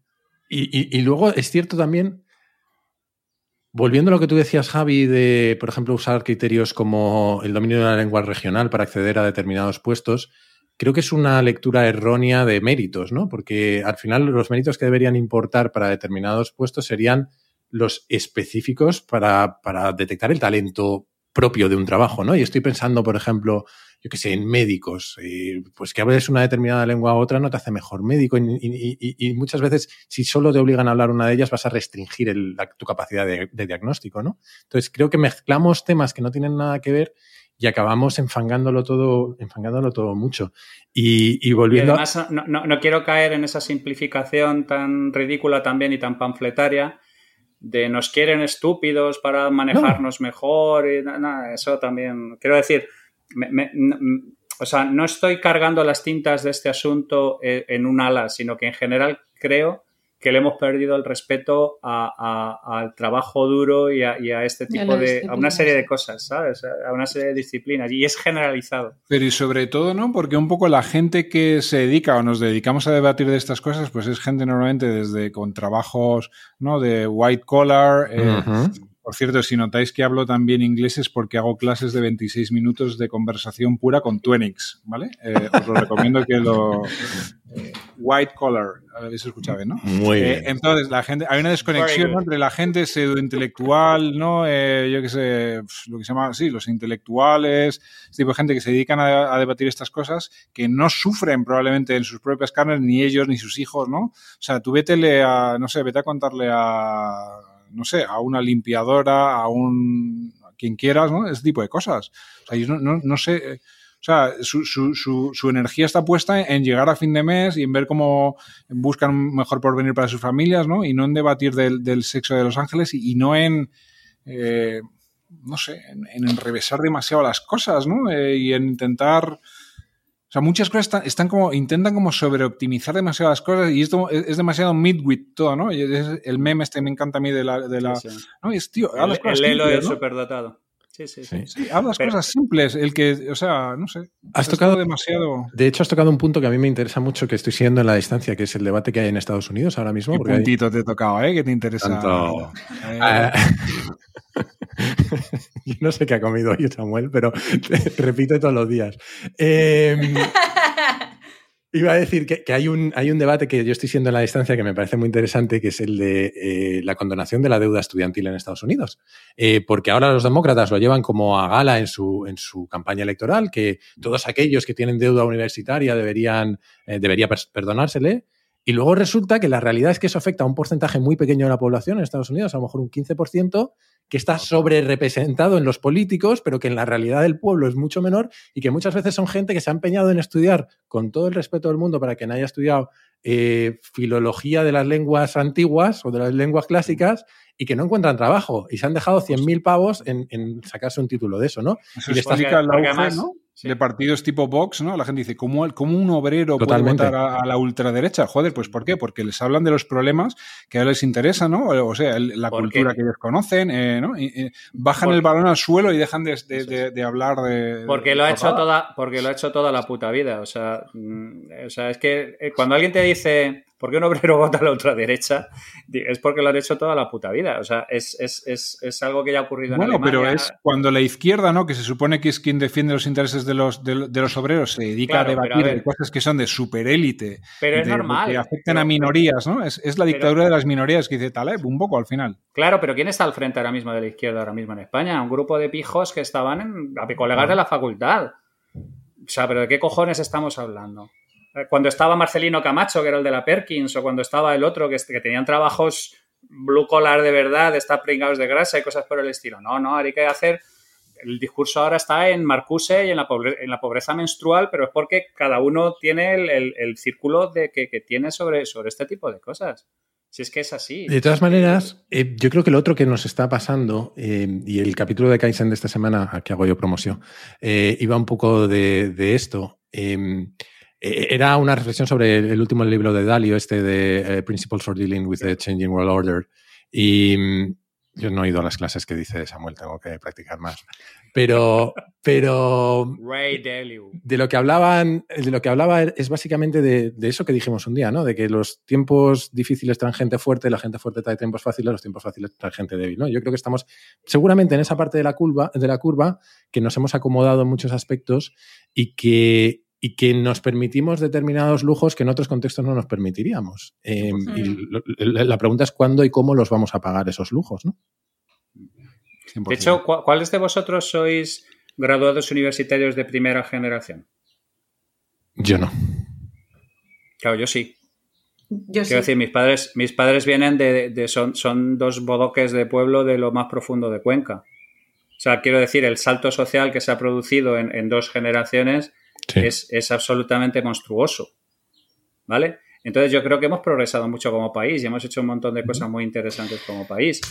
y, luego es cierto también, volviendo a lo que tú decías, Javi, de, por ejemplo, usar criterios como el dominio de una lengua regional para acceder a determinados puestos, creo que es una lectura errónea de méritos, ¿no? Porque al final los méritos que deberían importar para determinados puestos serían los específicos para, para detectar el talento propio de un trabajo, ¿no? Y estoy pensando, por ejemplo, yo qué sé, en médicos, eh, pues que hables una determinada lengua u otra no te hace mejor médico y, muchas veces si solo te obligan a hablar una de ellas vas a restringir tu capacidad de, diagnóstico, ¿no? Entonces creo que mezclamos temas que no tienen nada que ver y acabamos enfangándolo todo, enfangándolo todo mucho. Y, volviendo. además, no, no, quiero caer en esa simplificación tan ridícula también y tan panfletaria de nos quieren estúpidos para manejarnos mejor y nada, eso también. Quiero decir, o sea, no estoy cargando las tintas de este asunto eh, en un ala, sino que en general creo que le hemos perdido el respeto al trabajo duro y a, este tipo de. a una serie de cosas, ¿sabes? A una serie de disciplinas. Y es generalizado. Pero y sobre todo, ¿no? Porque un poco la gente que se dedica o nos dedicamos a debatir de estas cosas, pues es gente normalmente desde con trabajos, ¿no? De white collar. Eh, por cierto, si notáis que hablo también inglés es porque hago clases de 26 minutos de conversación pura con Twenix, ¿vale? Eh, os lo recomiendo que lo... Eh, white collar, habéis escuchado, ¿no? Muy eh, bien. entonces, la gente, hay una desconexión entre la gente pseudointelectual, ¿no? yo qué sé, lo que se llama, sí, los intelectuales, este tipo de gente que se dedican a, a, debatir estas cosas, que no sufren probablemente en sus propias carnes, ni ellos ni sus hijos, ¿no? O sea, tú vete a, no sé, vete a contarle a no sé, a una limpiadora, a un a quien quieras, ¿no? Ese tipo de cosas. O sea, yo no, no, sé. O sea, su, su, su, su, energía está puesta en llegar a fin de mes y en ver cómo buscan un mejor porvenir para sus familias, ¿no? Y no en debatir del, del sexo de los ángeles y, no en, eh, no sé, en, en, enrevesar demasiado las cosas, ¿no? Eh, y en intentar o sea, muchas cosas están, como, intentan como sobreoptimizar demasiadas cosas y esto es, demasiado midwit todo, ¿no? Y el meme este me encanta a mí de la... De la ¿no? es, tío, el, es superdotado. Sí, sí, sí. sí. hablas cosas simples. El que, o sea, no sé. Has tocado demasiado. De hecho, has tocado un punto que a mí me interesa mucho, que estoy siguiendo en la distancia, que es el debate que hay en Estados Unidos ahora mismo. Un puntito te he tocado, ¿eh? Que te interesa. Tanto... Eh. <laughs> Yo no sé qué ha comido hoy Samuel, pero <laughs> repite todos los días. Em, <laughs> iba a decir que, hay, un, hay un debate que yo estoy siendo en la distancia que me parece muy interesante, que es el de eh, la condonación de la deuda estudiantil en Estados Unidos. Eh, porque ahora los demócratas lo llevan como a gala en su, en su campaña electoral, que todos aquellos que tienen deuda universitaria deberían, eh, debería perdonársele. Y luego resulta que la realidad es que eso afecta a un porcentaje muy pequeño de la población en Estados Unidos, a lo mejor un 15%, que está sobre representado en los políticos, pero que en la realidad del pueblo es mucho menor y que muchas veces son gente que se ha empeñado en estudiar con todo el respeto del mundo para quien haya estudiado eh, filología de las lenguas antiguas o de las lenguas clásicas y que no encuentran trabajo y se han dejado 100.000 pavos en, sacarse un título de eso, ¿no? y la ¿no? De partidos tipo Vox, ¿no? La gente dice, ¿cómo, un obrero puede votar a, la ultraderecha? Joder, pues ¿por qué? Porque les hablan de los problemas que a ellos les interesa, ¿no? O sea, la cultura que ellos conocen, eh, ¿no? Y, bajan el balón al suelo y dejan de, hablar de... Porque lo, ha hecho toda, porque lo ha hecho toda la puta vida. O sea, mm, o sea, es que eh, cuando alguien te dice ¿por qué un obrero <laughs> vota a la ultraderecha? Es porque lo han hecho toda la puta vida. O sea, es, es, es, es algo que ya ha ocurrido en Bueno, Alemania. pero es cuando la izquierda, ¿no? Que se supone que es quien defiende los intereses de los, de, de los obreros, se dedica Claro, a debatir de cosas que son de superélite. Pero es de normal. Que afectan Pero- a minorías, ¿no? Es, es la pero- dictadura de las minorías que dice Taleb, un poco al final. Claro, pero ¿quién está al frente ahora mismo de la izquierda ahora mismo en España? Un grupo de pijos que estaban en a colegas de la facultad. O sea, pero ¿de qué cojones estamos hablando? Eh, Cuando estaba Marcelino Camacho, que era el de la Perkins, o cuando estaba el otro, que, que tenían trabajos blue collar de verdad, estar pringados de grasa y cosas por el estilo. No, no, hay que hacer... El discurso ahora está en Marcuse y en la, pobre- en la pobreza menstrual, pero es porque cada uno tiene el, el- el círculo de que, que tiene sobre, sobre este tipo de cosas. Si es que es así. De todas maneras, eh, yo creo que lo otro que nos está pasando, eh, y el capítulo de Kaizen de esta semana, a que hago yo promoción, eh, iba un poco de, de esto. Eh, era una reflexión sobre el, el último libro de Dalio, este de eh, Principles for Dealing with the Changing World Order. Y mm, yo no he ido a las clases que dice Samuel, tengo que practicar más. Pero, pero Ray Dalio. de lo que hablaban, de lo que hablaba es básicamente de, de eso que dijimos un día, ¿no? De que los tiempos difíciles traen gente fuerte, la gente fuerte trae tiempos fáciles, los tiempos fáciles traen gente débil, ¿no? Yo creo que estamos seguramente en esa parte de la curva, de la curva que nos hemos acomodado en muchos aspectos y que, y que nos permitimos determinados lujos que en otros contextos no nos permitiríamos. Eh, y lo- la pregunta es cuándo y cómo los vamos a pagar esos lujos, ¿no? 100%. De hecho, ¿cu- ¿cuáles de vosotros sois graduados universitarios de primera generación? Yo no. Claro, yo sí. Yo sí. Quiero decir, mis padres, mis padres vienen de, de- son, son dos bodoques de pueblo de lo más profundo de Cuenca. O sea, quiero decir, el salto social que se ha producido en, en dos generaciones Sí. es, es absolutamente monstruoso. ¿Vale? Entonces yo creo que hemos progresado mucho como país y hemos hecho un montón de cosas muy interesantes como país.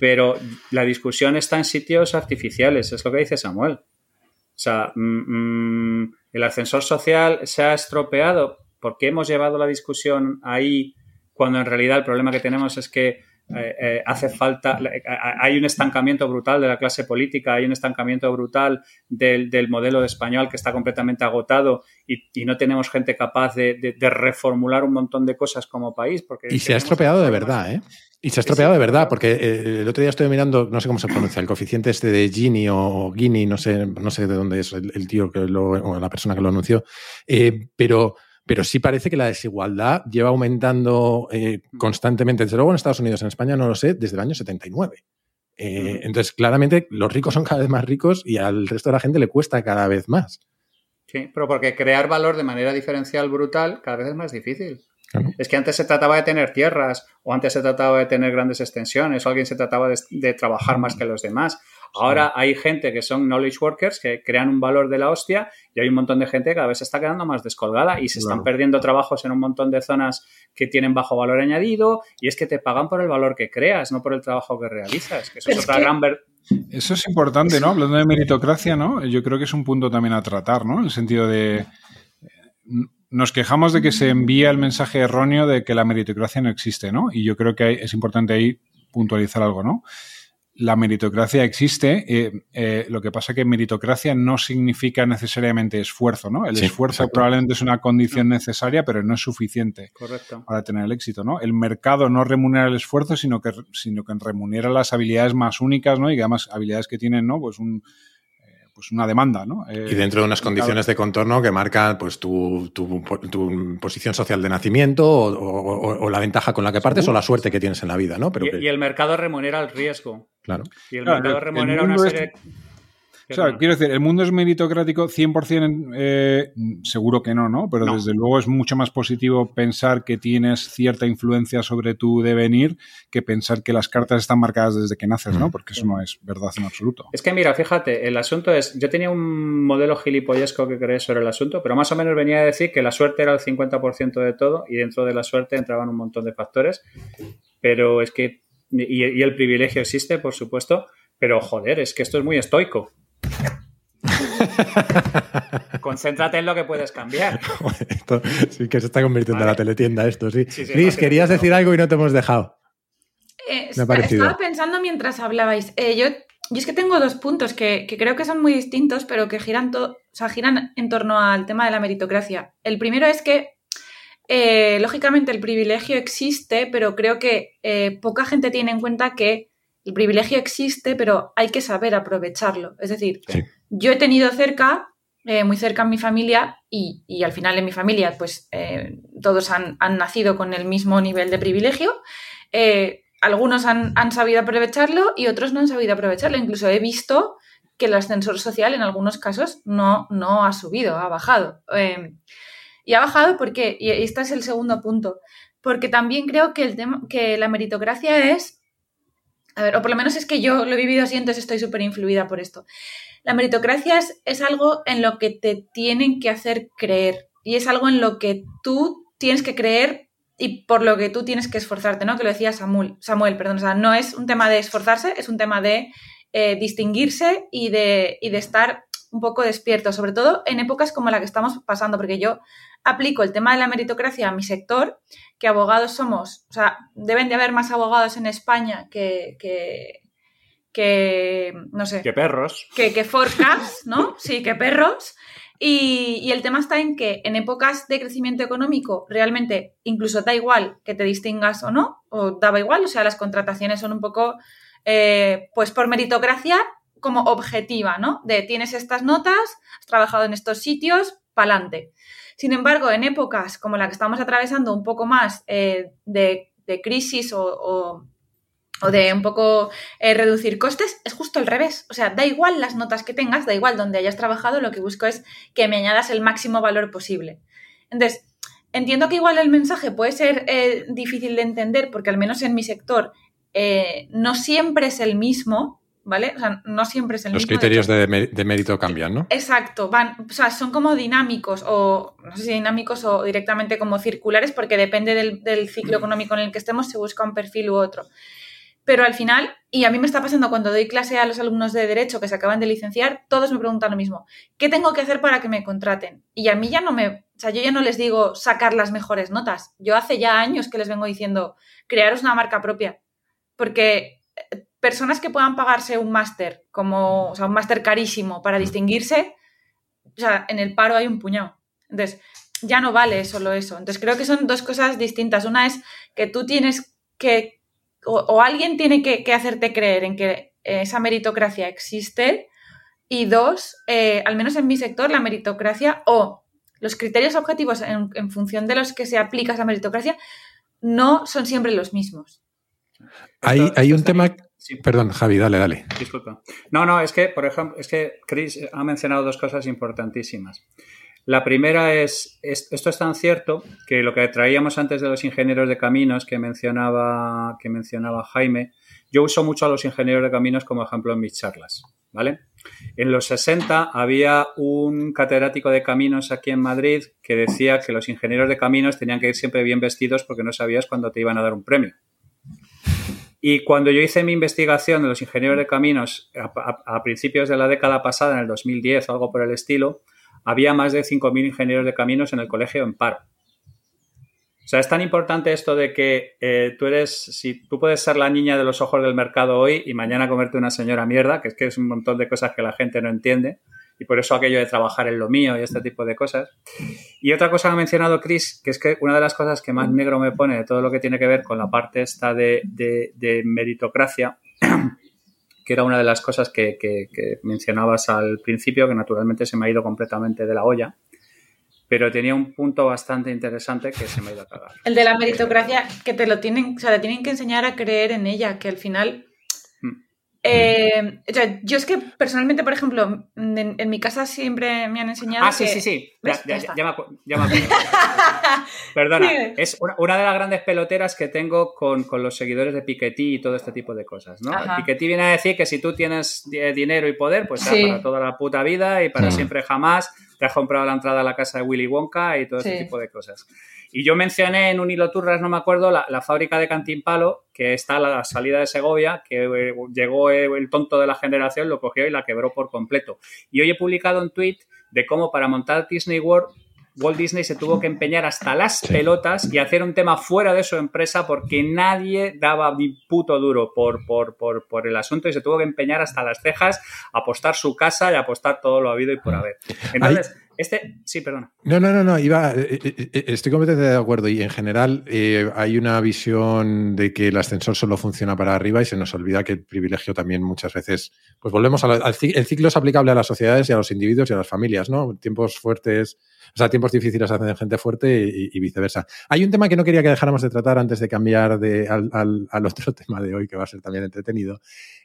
Pero la discusión está en sitios artificiales, es lo que dice Samuel. O sea, mm, mm, el ascensor social se ha estropeado porque hemos llevado la discusión ahí cuando en realidad el problema que tenemos es que eh, eh, hace falta, eh, hay un estancamiento brutal de la clase política, hay un estancamiento brutal del, del modelo español que está completamente agotado y, y no tenemos gente capaz de, de- de reformular un montón de cosas como país. Porque Y se ha estropeado de verdad, ¿eh? Y se ha estropeado de verdad, porque el otro día estuve mirando, no sé cómo se pronuncia, el coeficiente este de Gini o Gini, no sé, no sé de dónde es el, el tío que lo, o la persona que lo anunció, eh, pero, pero sí parece que la desigualdad lleva aumentando eh, constantemente, desde luego en Estados Unidos, en España no lo sé, desde el año 79. Eh. Entonces, claramente, los ricos son cada vez más ricos y al resto de la gente le cuesta cada vez más. Sí, pero porque crear valor de manera diferencial brutal cada vez es más difícil. Claro. Es que antes se trataba de tener tierras, o antes se trataba de tener grandes extensiones, o alguien se trataba de, de trabajar más que los demás. Ahora hay gente que son knowledge workers que crean un valor de la hostia y hay un montón de gente que cada vez se está quedando más descolgada y se están Claro. perdiendo trabajos en un montón de zonas que tienen bajo valor añadido y es que te pagan por el valor que creas, no por el trabajo que realizas. Que eso es es otra que- gran ver- Eso es importante, ¿no? Hablando de meritocracia, ¿no? Yo creo que es un punto también a tratar, ¿no? En el sentido de. Nos quejamos de que se envía el mensaje erróneo de que la meritocracia no existe, ¿no? Y yo creo que hay- es importante ahí puntualizar algo, ¿no? La meritocracia existe, eh, eh, lo que pasa que meritocracia no significa necesariamente esfuerzo, ¿no? El Sí, esfuerzo exacto. probablemente es una condición necesaria, pero no es suficiente Correcto. para tener el éxito, ¿no? El mercado no remunera el esfuerzo, sino que, sino que remunera las habilidades más únicas, ¿no? Y además habilidades que tienen, ¿no? Pues un eh, pues una demanda, ¿no? Eh, Y dentro de unas condiciones de contorno que marcan pues, tu, tu- tu posición social de nacimiento o, o- o la ventaja con la que partes o la suerte que tienes en la vida, ¿no? Pero Y, que- y el mercado remunera el riesgo. Claro. Y el Claro, mercado el remunera una mundo es- serie... O sea, quiero decir, ¿el mundo es meritocrático 100%? Eh, seguro que no, ¿no? Pero No. desde luego es mucho más positivo pensar que tienes cierta influencia sobre tu devenir que pensar que las cartas están marcadas desde que naces, ¿no? Porque eso no es verdad en absoluto. Es que mira, fíjate, el asunto es, yo tenía un modelo gilipollesco que creé sobre el asunto, pero más o menos venía a decir que la suerte era el 50% de todo y dentro de la suerte entraban un montón de factores, pero es que, y, y el privilegio existe, por supuesto, pero joder, es que esto es muy estoico. <laughs> Concéntrate en lo que puedes cambiar. <laughs> Esto sí que se está convirtiendo en Vale. la teletienda esto, sí. Sí, querías decir algo y no te hemos dejado. Eh, Me ha. Estaba pensando mientras hablabais. Eh, yo, yo es que tengo dos puntos que, que creo que son muy distintos, pero que giran, to- o sea, giran en torno al tema de la meritocracia. El primero es que eh, lógicamente el privilegio existe, pero creo que eh, poca gente tiene en cuenta que el privilegio existe, pero hay que saber aprovecharlo. Es decir, Sí. yo he tenido cerca, eh, muy cerca en mi familia, y, y al final en mi familia, pues todos han, han nacido con el mismo nivel de privilegio. Algunos han, han sabido aprovecharlo y otros no han sabido aprovecharlo. Incluso he visto que el ascensor social en algunos casos no, no ha subido, ha bajado. Eh, y ha bajado porque, y este es el segundo punto, porque también creo que, el tema, que la meritocracia es, a ver, o por lo menos es que yo lo he vivido así, entonces estoy súper influida por esto. La meritocracia es, es algo en lo que te tienen que hacer creer y es algo en lo que tú tienes que creer y por lo que tú tienes que esforzarte, ¿no? Que lo decía Samuel, Samuel perdón, o sea, no es un tema de esforzarse, es un tema de eh, distinguirse y de, y de estar un poco despierto, sobre todo en épocas como la que estamos pasando, porque yo aplico el tema de la meritocracia a mi sector, que abogados somos, o sea, deben de haber más abogados en España que, que, que no sé, Que perros. que, que forcas, ¿no? Sí, que perros. Y, y el tema está en que en épocas de crecimiento económico realmente incluso da igual que te distingas o no, o daba igual, o sea, las contrataciones son un poco, eh, pues por meritocracia como objetiva, ¿no? De tienes estas notas, has trabajado en estos sitios, pa'lante. Sin embargo, en épocas como la que estamos atravesando, un poco más eh, de, crisis o, de un poco eh, reducir costes, es justo al revés. O sea, da igual las notas que tengas, da igual donde hayas trabajado, lo que busco es que me añadas el máximo valor posible. Entonces, entiendo que igual el mensaje puede ser eh, difícil de entender porque al menos en mi sector no siempre es el mismo, ¿vale? O sea, no siempre es el Los mismo. Los criterios de, de, de, mérito cambian, ¿no? Exacto, van, o sea, son como dinámicos o, no sé si dinámicos o directamente como circulares porque depende del, del ciclo económico en el que estemos, se busca un perfil u otro. Pero al final, y a mí me está pasando cuando doy clase a los alumnos de Derecho que se acaban de licenciar, todos me preguntan lo mismo. ¿Qué tengo que hacer para que me contraten? Y a mí ya no me, o sea, yo ya no les digo sacar las mejores notas. Yo hace ya años que les vengo diciendo, crearos una marca propia. Porque personas que puedan pagarse un máster, como, o sea, un máster carísimo para distinguirse, o sea, en el paro hay un puñado. Entonces, ya no vale solo eso. Entonces, creo que son dos cosas distintas. Una es que tú tienes que, o, o alguien tiene que, que, hacerte creer en que esa meritocracia existe. Y dos, eh, al menos en mi sector, la meritocracia o los criterios objetivos en, en función de los que se aplica esa meritocracia no son siempre los mismos. Hay, hay un tema... Sí. Perdón, Javi, dale, dale. Disculpa. No, no, es que, por ejemplo, es que Chris ha mencionado dos cosas importantísimas. La primera es, es, esto es tan cierto que lo que traíamos antes de los ingenieros de caminos que mencionaba, que mencionaba Jaime, yo uso mucho a los ingenieros de caminos como ejemplo en mis charlas, ¿vale? En los 60 había un catedrático de caminos aquí en Madrid que decía que los ingenieros de caminos tenían que ir siempre bien vestidos porque no sabías cuándo te iban a dar un premio. Y cuando yo hice mi investigación de los ingenieros de caminos a, principios de la década pasada, en el 2010 o algo por el estilo, había más de 5.000 ingenieros de caminos en el colegio en paro. O sea, es tan importante esto de que eh, tú eres, si tú puedes ser la niña de los ojos del mercado hoy y mañana comerte una señora mierda, que es que es un montón de cosas que la gente no entiende, y por eso aquello de trabajar en lo mío y este tipo de cosas. Y otra cosa que ha mencionado Chris, que es que una de las cosas que más negro me pone de todo lo que tiene que ver con la parte esta de, de, meritocracia, <clears throat> que era una de las cosas que, que, que, mencionabas al principio, que naturalmente se me ha ido completamente de la olla, pero tenía un punto bastante interesante que se me ha ido a cagar. El de la meritocracia, que te lo tienen, o sea, te tienen que enseñar a creer en ella, que al final eh, o sea, yo es que personalmente, por ejemplo, en, en, mi casa siempre me han enseñado. Ah, que... sí, sí, sí. Ya, ya, ya, ya, me, ya me acuerdo. <laughs> Perdona, sí. es una, una, de las grandes peloteras que tengo con, con, los seguidores de Piketty y todo este tipo de cosas, ¿no? Ajá. Piketty viene a decir que si tú tienes dinero y poder, pues sí. para toda la puta vida y para sí. siempre jamás te has comprado la entrada a la casa de Willy Wonka y todo sí. ese tipo de cosas. Y yo mencioné en un hilo turras, no me acuerdo, la, la, fábrica de Cantimpalo, que está a la salida de Segovia, que eh, llegó el tonto de la generación, lo cogió y la quebró por completo. Y hoy he publicado un tweet de cómo para montar Disney World Walt Disney se tuvo que empeñar hasta las sí. pelotas y hacer un tema fuera de su empresa porque nadie daba ni puto duro por, por, por, por, el asunto y se tuvo que empeñar hasta las cejas, apostar su casa y apostar todo lo habido y por haber. Entonces, Este, sí, perdona. No, no, no, no, iba, eh, eh, eh, estoy completamente de acuerdo y en general hay una visión de que el ascensor solo funciona para arriba y se nos olvida que el privilegio también muchas veces, pues volvemos al, al el ciclo es aplicable a las sociedades y a los individuos y a las familias, ¿no? Tiempos fuertes, o sea, tiempos difíciles hacen gente fuerte y, viceversa. Hay un tema que no quería que dejáramos de tratar antes de cambiar de, al, al otro <laughs> tema de hoy, que va a ser también entretenido,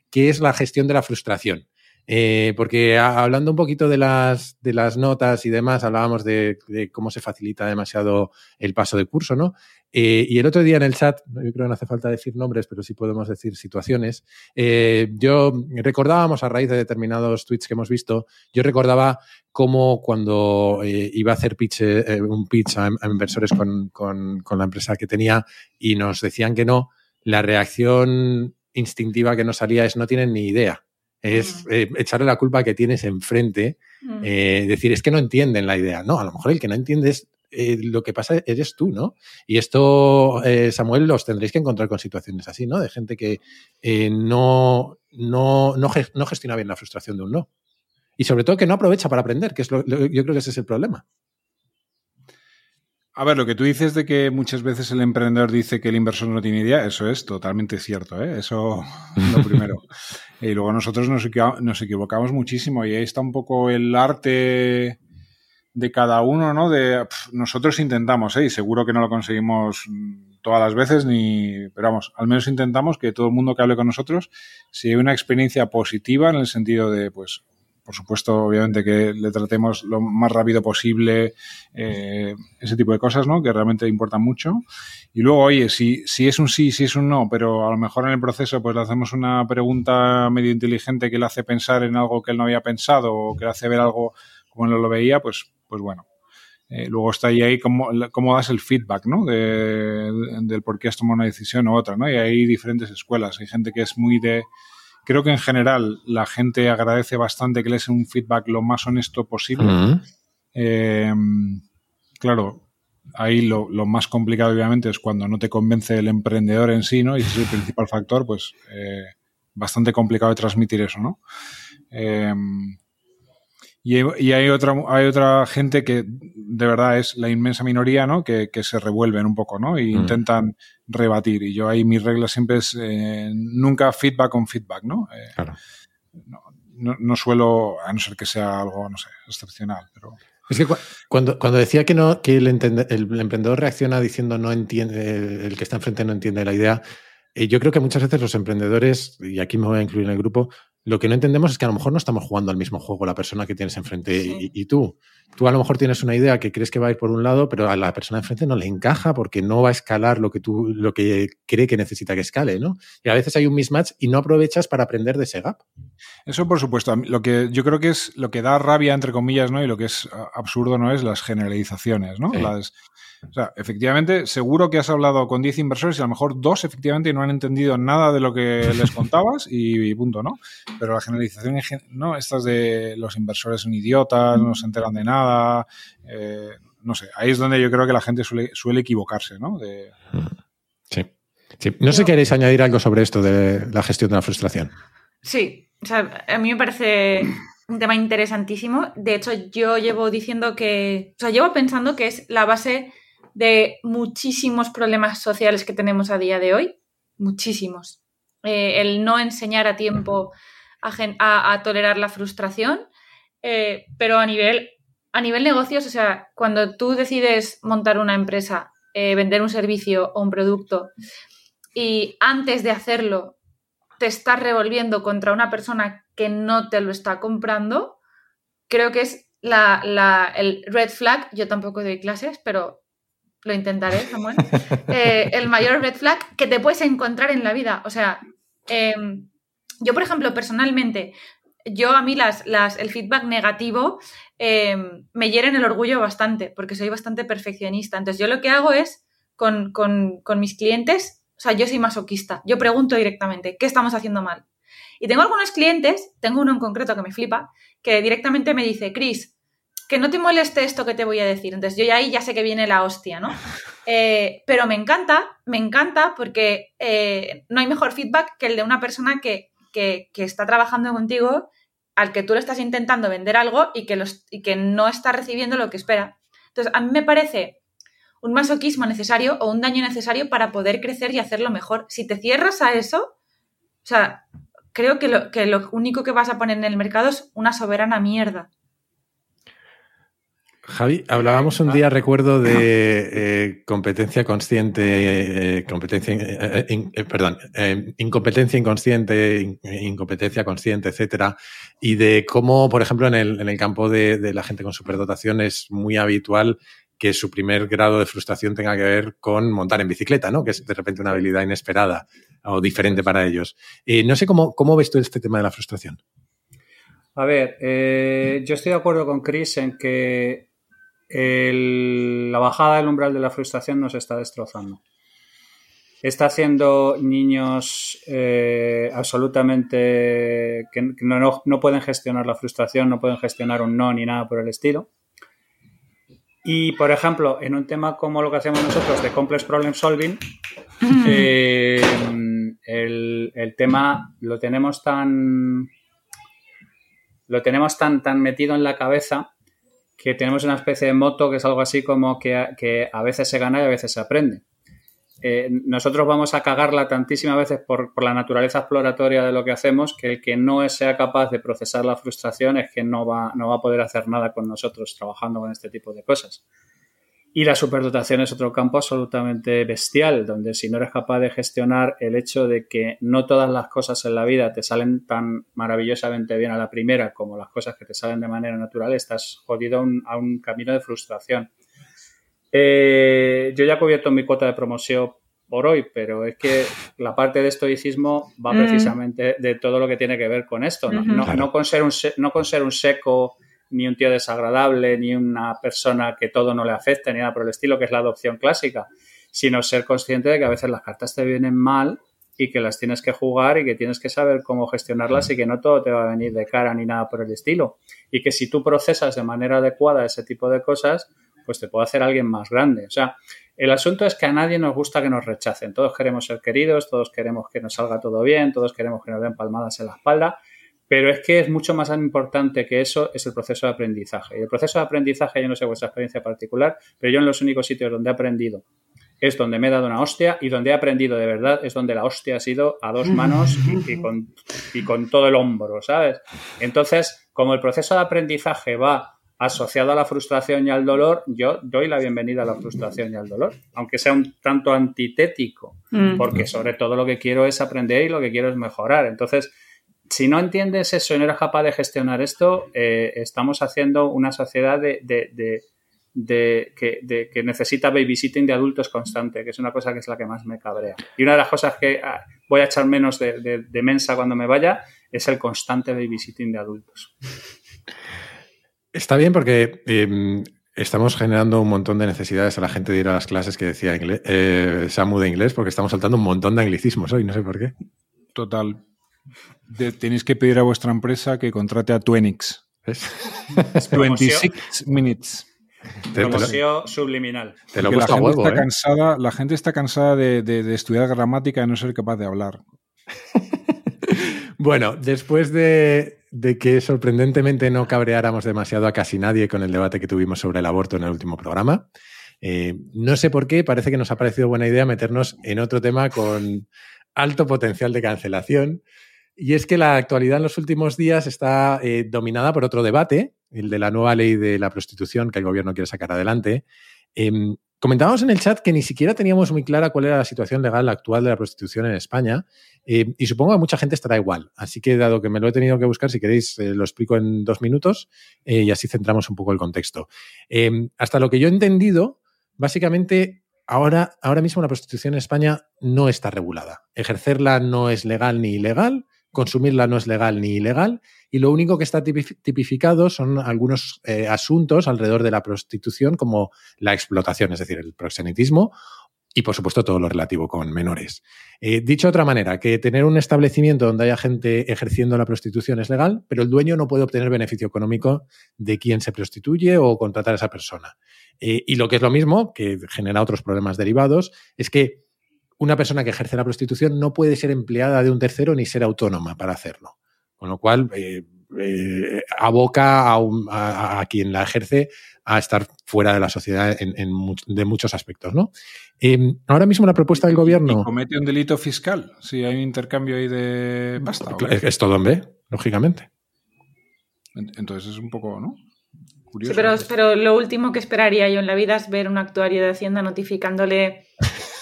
que es la gestión de la frustración. Eh, porque hablando un poquito de las, de las notas y demás, hablábamos de, cómo se facilita demasiado el paso de curso, ¿no? Eh, y el otro día en el chat, yo creo que no hace falta decir nombres, pero sí podemos decir situaciones, eh, yo recordábamos a raíz de determinados tweets que hemos visto, yo recordaba cómo cuando iba a hacer pitch, un pitch a, inversores con, con la empresa que tenía y nos decían que no, la reacción instintiva que nos salía es no tienen ni idea es eh, echarle la culpa que tienes enfrente, eh, decir, es que no entienden la idea. No, a lo mejor el que no entiendes eh, lo que pasa eres tú, ¿no? Y esto, Samuel, los tendréis que encontrar con situaciones así, ¿no? De gente que no, no, no, gestiona bien la frustración de un no. Y sobre todo que no aprovecha para aprender, que es lo, yo creo que ese es el problema. A ver, lo que tú dices de que muchas veces el emprendedor dice que el inversor no tiene idea, eso es totalmente cierto, ¿eh? Eso es <laughs> lo primero. y luego nosotros nos, nos equivocamos muchísimo y ahí está un poco el arte de cada uno, ¿no? De nosotros intentamos, ¿eh? Y seguro que no lo conseguimos todas las veces, ni, pero vamos, al menos intentamos que todo el mundo que hable con nosotros, si hay una experiencia positiva en el sentido de, pues, por supuesto, obviamente que le tratemos lo más rápido posible, eh, ese tipo de cosas, ¿no? Que realmente importan mucho. Y luego, oye, si, si es un sí, si es un no, pero a lo mejor en el proceso pues le hacemos una pregunta medio inteligente que le hace pensar en algo que él no había pensado o que le hace ver algo como no lo veía, pues, pues bueno. Eh, luego está ahí, ahí cómo, cómo, das el feedback, ¿no? De, del por qué has tomado una decisión u otra, ¿no? Y hay diferentes escuelas. Hay gente que es muy de Creo que en general la gente agradece bastante que les un feedback lo más honesto posible. Eh, claro, ahí lo, más complicado obviamente es cuando no te convence el emprendedor en sí, ¿no? Y ese es el principal factor, pues eh, bastante complicado de transmitir eso, ¿no? Eh, y, hay, otra, hay otra gente que de verdad es la inmensa minoría, ¿no? Que, se revuelven un poco, ¿no? E intentan rebatir. Y yo ahí mi regla siempre es eh, nunca feedback con feedback, ¿no? Eh, claro. No, no, suelo, a no ser que sea algo, no sé, excepcional, pero... Es que cuando, cuando decía que no, que el, el, emprendedor reacciona diciendo no entiende, el que está enfrente no entiende la idea, eh, yo creo que muchas veces los emprendedores, y aquí me voy a incluir en el grupo, lo que no entendemos es que a lo mejor no estamos jugando al mismo juego la persona que tienes enfrente y, tú. Tú a lo mejor tienes una idea que crees que va a ir por un lado, pero a la persona enfrente no le encaja porque no va a escalar lo que tú, lo que cree que necesita que escale, ¿no? Y a veces hay un mismatch y no aprovechas para aprender de ese gap. Eso por supuesto. Lo que yo creo que es lo que da rabia, entre comillas, ¿no? Y lo que es absurdo, ¿no? Es las generalizaciones, ¿no? Las, o sea, efectivamente, seguro que has hablado con 10 inversores y a lo mejor dos efectivamente no han entendido nada de lo que <laughs> les contabas y, punto, ¿no? Pero la generalización, ¿no? Estas de los inversores son idiotas, no se enteran de nada, eh, no sé, ahí es donde yo creo que la gente suele, suele equivocarse, ¿no? Sí. sí. No sé si queréis añadir algo sobre esto de la gestión de la frustración. Sí, o sea, a mí me parece un tema interesantísimo. De hecho, yo llevo diciendo que, o sea, llevo pensando que es la base de muchísimos problemas sociales que tenemos a día de hoy, muchísimos. Eh, el no enseñar a tiempo a, tolerar la frustración, eh, pero a nivel, a nivel negocios, o sea, cuando tú decides montar una empresa, eh, vender un servicio o un producto y antes de hacerlo te estás revolviendo contra una persona que no te lo está comprando, creo que es la, el red flag. Yo tampoco doy clases, pero lo intentaré, Samuel, eh, el mayor red flag que te puedes encontrar en la vida. O sea, em, yo, por ejemplo, personalmente, yo a mí las, las, el feedback negativo em, me hiere en el orgullo bastante, porque soy bastante perfeccionista. Entonces, yo lo que hago es, con, con, con mis clientes, o sea, yo soy masoquista, yo pregunto directamente, ¿qué estamos haciendo mal? Y tengo algunos clientes, tengo uno en concreto que me flipa, que directamente me dice, Chris, que no te moleste esto que te voy a decir. Entonces yo ya ahí ya sé que viene la hostia, ¿no? <laughs> Eh, pero me encanta, me encanta porque eh, no hay mejor feedback que el de una persona que, está trabajando contigo al que tú le estás intentando vender algo y que, los, y que no está recibiendo lo que espera. Entonces, a mí me parece un masoquismo necesario o un daño necesario para poder crecer y hacerlo mejor. Si te cierras a eso, o sea, creo que lo, que lo único que vas a poner en el mercado es una soberana mierda. Javi, hablábamos un día, recuerdo, de eh, competencia consciente, eh, competencia, eh, perdón, incompetencia inconsciente, incompetencia consciente, etcétera, y de cómo, por ejemplo, en el, en el campo de, de, la gente con superdotación es muy habitual que su primer grado de frustración tenga que ver con montar en bicicleta, ¿no? Que es de repente una habilidad inesperada o diferente para ellos. no sé cómo, cómo ves tú este tema de la frustración. A ver, yo estoy de acuerdo con Chris en que el, la bajada del umbral de la frustración nos está destrozando. Está haciendo niños eh, absolutamente que no, no, pueden gestionar la frustración, no pueden gestionar un no ni nada por el estilo. Y, por ejemplo, en un tema como lo que hacemos nosotros de Complex Problem Solving, <laughs> eh, el, el, tema lo tenemos tan lo tenemos tan, tan metido en la cabeza que tenemos una especie de moto que es algo así como que, que a veces se gana y a veces se aprende. Eh, nosotros vamos a cagarla tantísimas veces por, por, la naturaleza exploratoria de lo que hacemos que el que no sea capaz de procesar la frustración es que no va, no va a poder hacer nada con nosotros trabajando con este tipo de cosas. Y la superdotación es otro campo absolutamente bestial, donde si no eres capaz de gestionar el hecho de que no todas las cosas en la vida te salen tan maravillosamente bien a la primera como las cosas que te salen de manera natural, estás jodido a un, a un camino de frustración. Eh, yo ya he cubierto mi cuota de promoción por hoy, pero es que la parte de estoicismo va mm. precisamente de todo lo que tiene que ver con esto, no, no, no con, ser un, no con ser un seco ni un tío desagradable, ni una persona que todo no le afecte, ni nada por el estilo, que es la adopción clásica, sino ser consciente de que a veces las cartas te vienen mal y que las tienes que jugar y que tienes que saber cómo gestionarlas y que no todo te va a venir de cara ni nada por el estilo. Y que si tú procesas de manera adecuada ese tipo de cosas, pues te puede hacer alguien más grande. O sea, el asunto es que a nadie nos gusta que nos rechacen. Todos queremos ser queridos, todos queremos que nos salga todo bien, todos queremos que nos den palmadas en la espalda pero es que es mucho más importante que eso, es el proceso de aprendizaje. Y el proceso de aprendizaje, yo no sé vuestra experiencia particular, pero yo en los únicos sitios donde he aprendido es donde me he dado una hostia y donde he aprendido de verdad es donde la hostia ha sido a dos manos y, con, y con todo el hombro, ¿sabes? Entonces, como el proceso de aprendizaje va asociado a la frustración y al dolor, yo doy la bienvenida a la frustración y al dolor, aunque sea un tanto antitético, mm. porque sobre todo lo que quiero es aprender y lo que quiero es mejorar. Entonces, si no entiendes eso y no eres capaz de gestionar esto, eh, estamos haciendo una sociedad de, de, de, que, que, necesita babysitting de adultos constante, que es una cosa que es la que más me cabrea. Y una de las cosas que ah, voy a echar menos de, mensa cuando me vaya es el constante babysitting de adultos. Está bien porque em, estamos generando un montón de necesidades a la gente de ir a las clases que decía inglés, eh, Samu de inglés, porque estamos saltando un montón de anglicismos hoy, no sé por qué. Total tenéis que pedir a vuestra empresa que contrate a <laughs> Twenix. 26 minutes. Promoción subliminal. Te lo la, gente está ¿eh? cansada, la gente está cansada de, estudiar gramática y no ser capaz de hablar. <laughs> bueno, después de, que sorprendentemente no cabreáramos demasiado a casi nadie con el debate que tuvimos sobre el aborto en el último programa, eh, no sé por qué, parece que nos ha parecido buena idea meternos en otro tema con alto potencial de cancelación, y es que la actualidad en los últimos días está eh, dominada por otro debate, el de la nueva ley de la prostitución que el gobierno quiere sacar adelante. Eh, comentábamos en el chat que ni siquiera teníamos muy clara cuál era la situación legal actual de la prostitución en España eh, y supongo que mucha gente estará igual. Así que dado que me lo he tenido que buscar, si queréis eh, lo explico en dos minutos y así centramos un poco el contexto. hasta lo que yo he entendido, básicamente ahora, ahora mismo la prostitución en España no está regulada. Ejercerla no es legal ni ilegal consumirla no es legal ni ilegal y lo único que está tipificado son algunos eh, asuntos alrededor de la prostitución como la explotación, es decir, el proxenetismo y por supuesto todo lo relativo con menores. Eh, dicho de otra manera, que tener un establecimiento donde haya gente ejerciendo la prostitución es legal, pero el dueño no puede obtener beneficio económico de quien se prostituye o contratar a esa persona. Eh, y lo que es lo mismo, que genera otros problemas derivados, es que una persona que ejerce la prostitución no puede ser empleada de un tercero ni ser autónoma para hacerlo. Con lo cual, eh, eh, aboca a, un- a- a quien la ejerce a estar fuera de la sociedad en, en much- de muchos aspectos, ¿no? Eh, ahora mismo la propuesta del ¿Y gobierno comete un delito fiscal si hay un intercambio ahí de pasta? es, es todo en B, lógicamente. En- Entonces es un poco, ¿no? Sí, Curioso. pero, pero lo último que esperaría yo en la vida es ver un actuario de Hacienda notificándole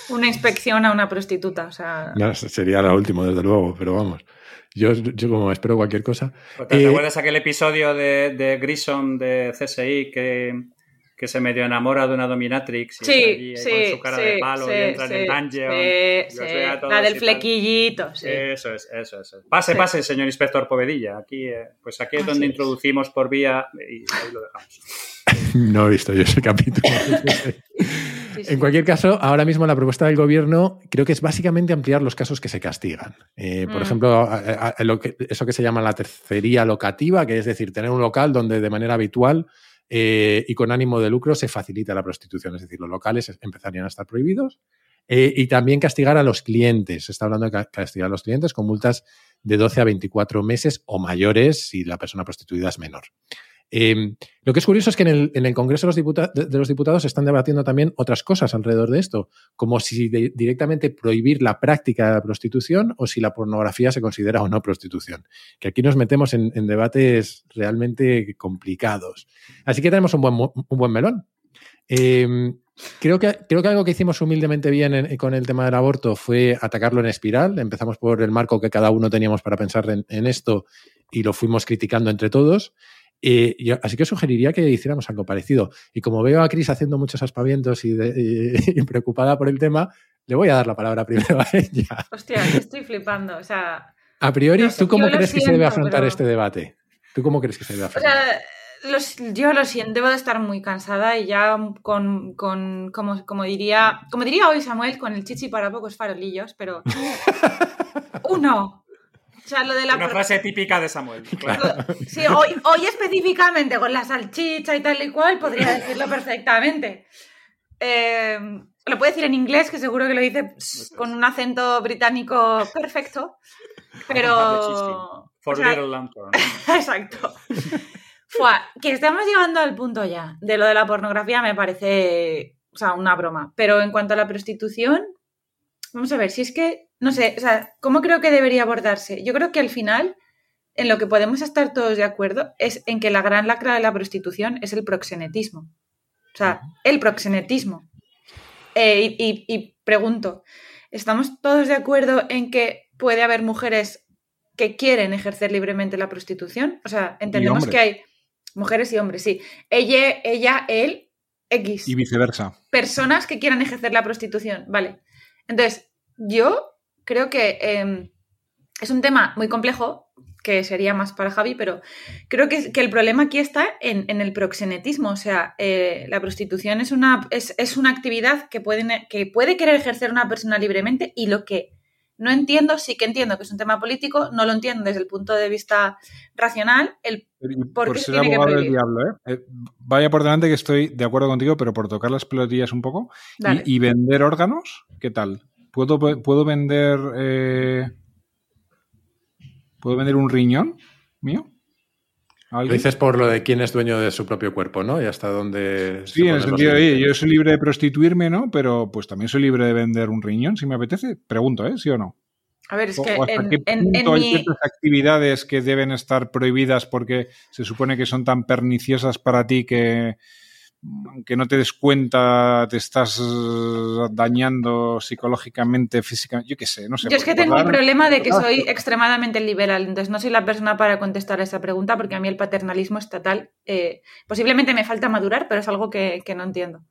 una inspección a una prostituta. O sea, sería la última, desde luego, pero vamos. Yo, yo como espero cualquier cosa. ¿Te Eh, acuerdas aquel episodio de, de Grison de CSI que, que se medio enamora de una dominatrix y sí, allí, sí, con su cara de sí, palo sí, y entra en el dungeon? La del flequillito, sí. Eso es, eso es. Pase, Sí. pase, señor inspector Povedilla. Aquí, eh, pues aquí es Así donde es. introducimos por vía y ahí lo dejamos. <laughs> No he visto yo ese capítulo. <laughs> Sí, sí. En cualquier caso, ahora mismo la propuesta del gobierno creo que es básicamente ampliar los casos que se castigan. Eh, por Mm. ejemplo, a- a- a- lo que- eso que se llama la tercería locativa, que es decir, tener un local donde de manera habitual eh, y con ánimo de lucro se facilita la prostitución. Es decir, los locales empezarían a estar prohibidos. Eh, y también castigar a los clientes. Se está hablando de ca- castigar a los clientes con multas de 12 a 24 meses o mayores si la persona prostituida es menor. Eh, lo que es curioso es que en el, en el Congreso de los, Diputa- de- de los Diputados se están debatiendo también otras cosas alrededor de esto, como si de- directamente prohibir la práctica de la prostitución o si la pornografía se considera o no prostitución. Que aquí nos metemos en, debates realmente complicados. Así que tenemos un buen, buen melón. Eh, creo, que, creo que algo que hicimos humildemente bien en- con el tema del aborto fue atacarlo en espiral. Empezamos por el marco que cada uno teníamos para pensar en, en esto y lo fuimos criticando entre todos. Eh, yo- así que sugeriría que hiciéramos algo parecido. Y como veo a Cris haciendo muchos aspavientos y, de- y- <laughs> y preocupada por el tema, le voy a dar la palabra primero a ella. Hostia, estoy flipando. O sea, A priori, No sé, ¿tú cómo crees que se debe afrontar pero- este debate? ¿Tú cómo crees que se debe o afrontar? sea los- yo lo siento, debo de estar muy cansada y ya con, con como, como diría, como diría hoy Samuel, con el chichi para pocos farolillos, pero <laughs> uno. Sea, lo de la Una frase típica de Samuel. <laughs> claro. Sí, hoy, hoy específicamente con la salchicha y tal y cual podría decirlo perfectamente. Eh, lo puede decir en inglés, que seguro que lo dice pss, con un acento británico perfecto. Pero. For o sea, Little Lantern. <laughs> Exacto. Fua, que estamos llegando al punto ya de lo de la pornografía me parece, o sea, una broma. Pero en cuanto a la prostitución, vamos a ver, si es que, no sé, o sea, ¿cómo creo que debería abordarse? Yo creo que al final, en lo que podemos estar todos de acuerdo, es en que la gran lacra de la prostitución es el proxenetismo. O sea, el proxenetismo. Eh, y, y- y pregunto, ¿estamos todos de acuerdo en que puede haber mujeres que quieren ejercer libremente la prostitución? O sea, entendemos que hay mujeres y hombres, sí. Ella, ella, él, X. Y viceversa. Personas que quieran ejercer la prostitución, vale. Entonces, yo creo que eh, es un tema muy complejo, que sería más para Javi, pero creo que, que el problema aquí está en, en el proxenetismo. O sea, eh, la prostitución es una, es, es una actividad que, pueden, que puede querer ejercer una persona libremente y lo que no entiendo, sí que entiendo que es un tema político, no lo entiendo desde el punto de vista racional, el ¿Por por qué ser tiene que del diablo, ¿eh? Eh, Vaya por delante que estoy de acuerdo contigo, pero por tocar las pelotillas un poco. Dale. ¿Y, y vender órganos? ¿Qué tal? ¿Puedo, puedo vender. eh, ¿Puedo vender un riñón mío? ¿A Lo alguien? dices por lo de quién es dueño de su propio cuerpo, ¿no? Y hasta dónde. se Sí, en el sentido de, oye, yo soy libre de prostituirme, ¿no? Pero pues también soy libre de vender un riñón si me apetece. Pregunto, ¿eh? ¿Sí o no? A ver, es O- que o hasta en, qué en- en punto hay mi... ciertas actividades que deben estar prohibidas porque se supone que son tan perniciosas para ti que aunque no te des cuenta te estás dañando psicológicamente, físicamente, yo qué sé, no sé. Yo es que tengo el recordar- problema de que Ah, soy extremadamente liberal, entonces no soy la persona para contestar a esa pregunta porque a mí el paternalismo estatal eh, posiblemente me falta madurar, pero es algo que, que no entiendo.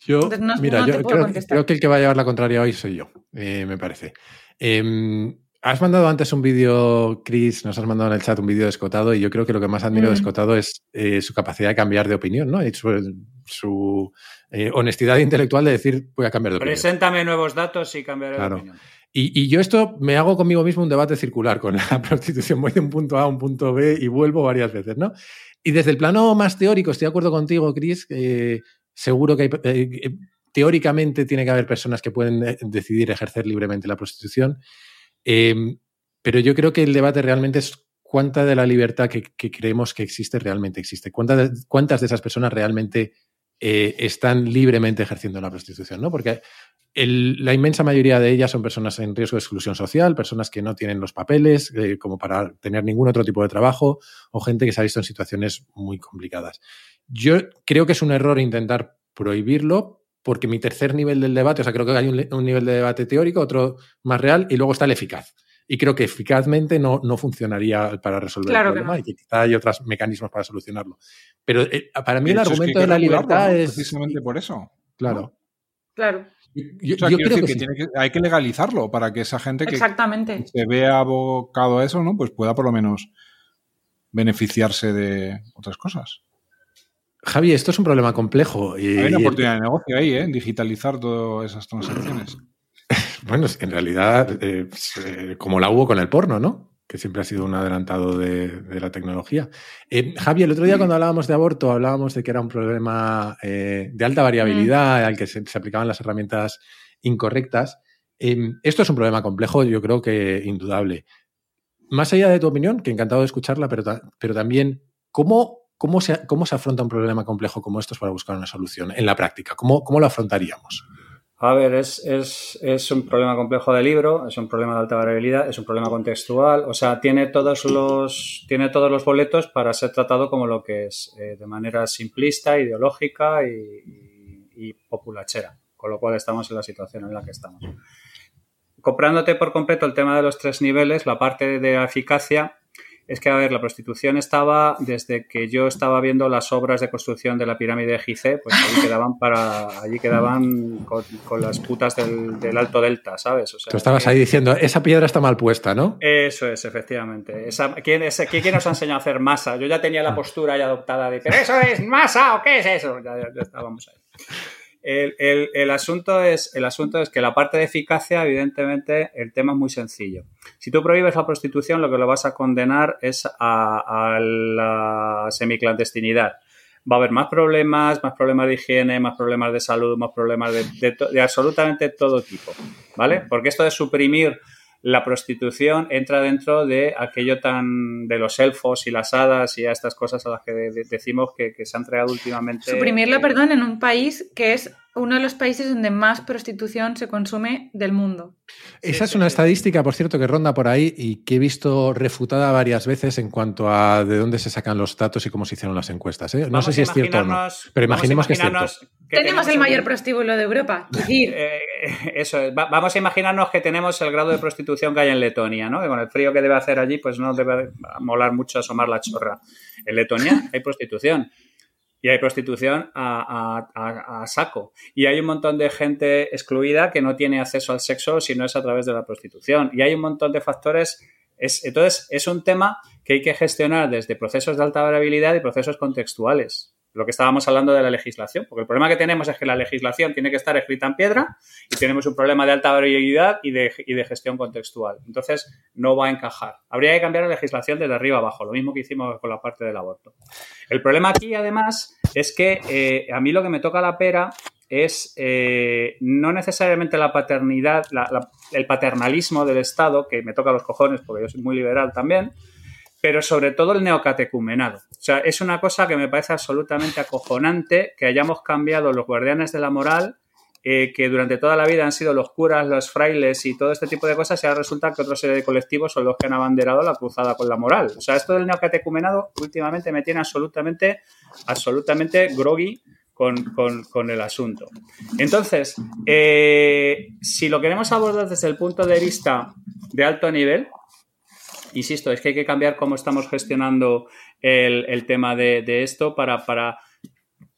Yo, Entonces, no- mira, no yo te puedo creo, contestar. creo que el que va a llevar la contraria hoy soy yo, eh, me parece. Eh, has mandado antes un vídeo, Chris, nos has mandado en el chat un vídeo de Escotado y yo creo que lo que más admiro de Mm. Escotado es eh, su capacidad de cambiar de opinión, ¿no? Y su, su, eh, honestidad intelectual de decir, voy a cambiar de opinión. Preséntame nuevos datos y cambiaré Claro. de opinión. Y, y yo esto me hago conmigo mismo un debate circular con la <laughs> prostitución. Voy de un punto A a un punto B y vuelvo varias veces, ¿no? Y desde el plano más teórico, estoy de acuerdo contigo, Chris, eh, seguro que hay, eh, eh, teóricamente tiene que haber personas que pueden eh, decidir ejercer libremente la prostitución. Eh, pero yo creo que el debate realmente es cuánta de la libertad que, creemos que existe realmente existe. ¿Cuántas, cuántas de esas personas realmente eh, están libremente ejerciendo la prostitución? ¿no? Porque la inmensa mayoría de ellas son personas en riesgo de exclusión social, personas que no tienen los papeles eh, como para tener ningún otro tipo de trabajo o gente que se ha visto en situaciones muy complicadas. Yo creo que es un error intentar prohibirlo porque mi tercer nivel del debate, o sea, creo que hay un, nivel de debate teórico, otro más real y luego está el eficaz. Y creo que eficazmente no, no funcionaría para resolver el problema y que quizá hay otros mecanismos para solucionarlo. Pero eh, para mí el argumento de la libertad es... Precisamente por eso. Claro. Claro. Yo, creo que, hay que legalizarlo para que esa gente que se vea abocado a eso, ¿no? Pues pueda por lo menos beneficiarse de otras cosas. Javi, esto es un problema complejo. Y, hay una oportunidad de negocio ahí, ¿eh? Digitalizar todas esas transacciones. <laughs> bueno, es que en realidad, eh, eh, como la hubo con el porno, ¿no? que siempre ha sido un adelantado de, la tecnología. Eh, Javi, el otro día cuando hablábamos de aborto, hablábamos de que era un problema eh, de alta variabilidad, mm. al que se, aplicaban las herramientas incorrectas. Esto es un problema complejo, yo creo que indudable. Más allá de tu opinión, que encantado de escucharla, pero, pero también, ¿cómo, cómo, se, ¿cómo se afronta un problema complejo como estos para buscar una solución en la práctica? ¿Cómo, cómo lo afrontaríamos? A ver, es, es, es, un problema complejo de libro, es un problema de alta variabilidad, es un problema contextual, o sea, tiene todos los, tiene todos los boletos para ser tratado como lo que es, eh, de manera simplista, ideológica y, y, populachera, con lo cual estamos en la situación en la que estamos. Comprándote por completo el tema de los tres niveles, la parte de eficacia, es que, a ver, la prostitución estaba desde que yo estaba viendo las obras de construcción de la pirámide de Gizeh, pues allí <laughs> quedaban para, allí quedaban con, las putas del, Alto Delta, ¿sabes? O Tú estabas ahí diciendo, esa piedra está mal puesta, ¿no? Eso es, efectivamente. ¿quién, es, ¿quién, nos ha enseñado a hacer masa? Yo ya tenía la postura ya adoptada de, ¿pero eso es masa o qué es eso? Ya, ya estábamos ahí. El, asunto es, el asunto es que la parte de eficacia, evidentemente, el tema es muy sencillo. Si tú prohíbes la prostitución, lo que lo vas a condenar es a, la semiclandestinidad. Va a haber más problemas, más problemas de higiene, más problemas de salud, más problemas de, de absolutamente todo tipo, ¿vale? Porque esto de suprimir la prostitución entra dentro de aquello tan de los elfos y las hadas y a estas cosas a las que decimos que, se han traído últimamente. Suprimirlo, eh, perdón, en un país que es uno de los países donde más prostitución se consume del mundo. Esa es una estadística, por cierto, que ronda por ahí y que he visto refutada varias veces en cuanto a de dónde se sacan los datos y cómo se hicieron las encuestas. ¿eh? No sé si es cierto o no, pero imaginemos que es cierto. tenemos, el mayor prostíbulo de Europa. Eh, eso es. vamos a imaginarnos que tenemos el grado de prostitución que hay en Letonia, ¿no? que con el frío que debe hacer allí, pues no debe molar mucho asomar la chorra. En Letonia hay prostitución y hay prostitución a, saco. Y hay un montón de gente excluida que no tiene acceso al sexo si no es a través de la prostitución. Y hay un montón de factores. Es, entonces, es un tema que hay que gestionar desde procesos de alta variabilidad y procesos contextuales lo que estábamos hablando de la legislación, porque el problema que tenemos es que la legislación tiene que estar escrita en piedra y tenemos un problema de alta variabilidad y de, y de gestión contextual. Entonces, no va a encajar. Habría que cambiar la legislación desde arriba abajo, lo mismo que hicimos con la parte del aborto. El problema aquí, además, es que eh, a mí lo que me toca la pera es eh, no necesariamente la paternidad, el paternalismo del Estado, que me toca los cojones porque yo soy muy liberal también, pero sobre todo el neocatecumenado. O sea, es una cosa que me parece absolutamente acojonante que hayamos cambiado los guardianes de la moral, eh, que durante toda la vida han sido los curas, los frailes y todo este tipo de cosas, y ahora resulta que otros serie de colectivos son los que han abanderado la cruzada con la moral. O sea, esto del neocatecumenado últimamente me tiene absolutamente, absolutamente groggy con, el asunto. Entonces, eh, si lo queremos abordar desde el punto de vista de alto nivel, insisto, es que hay que cambiar cómo estamos gestionando el, tema de, esto para, para,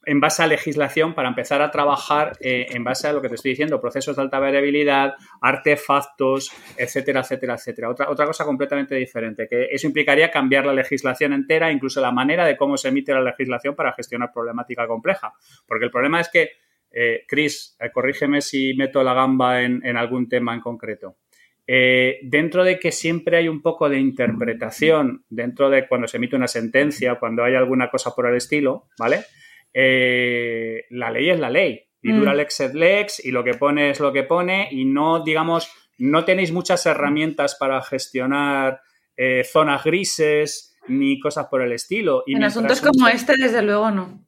en base a legislación, para empezar a trabajar eh, en base a lo que te estoy diciendo, procesos de alta variabilidad, artefactos, etcétera, etcétera, etcétera. Otra, cosa completamente diferente, que eso implicaría cambiar la legislación entera, incluso la manera de cómo se emite la legislación para gestionar problemática compleja. Porque el problema es que, eh, Chris, eh, corrígeme si meto la gamba en algún tema en concreto. Eh, dentro de que siempre hay un poco de interpretación, dentro de cuando se emite una sentencia, cuando hay alguna cosa por el estilo, ¿vale? Eh, la ley es la ley. Y dura mm. lex et lex, y lo que pone es lo que pone, y no, digamos, no tenéis muchas herramientas para gestionar eh, zonas grises ni cosas por el estilo. en asuntos como este, desde luego, no.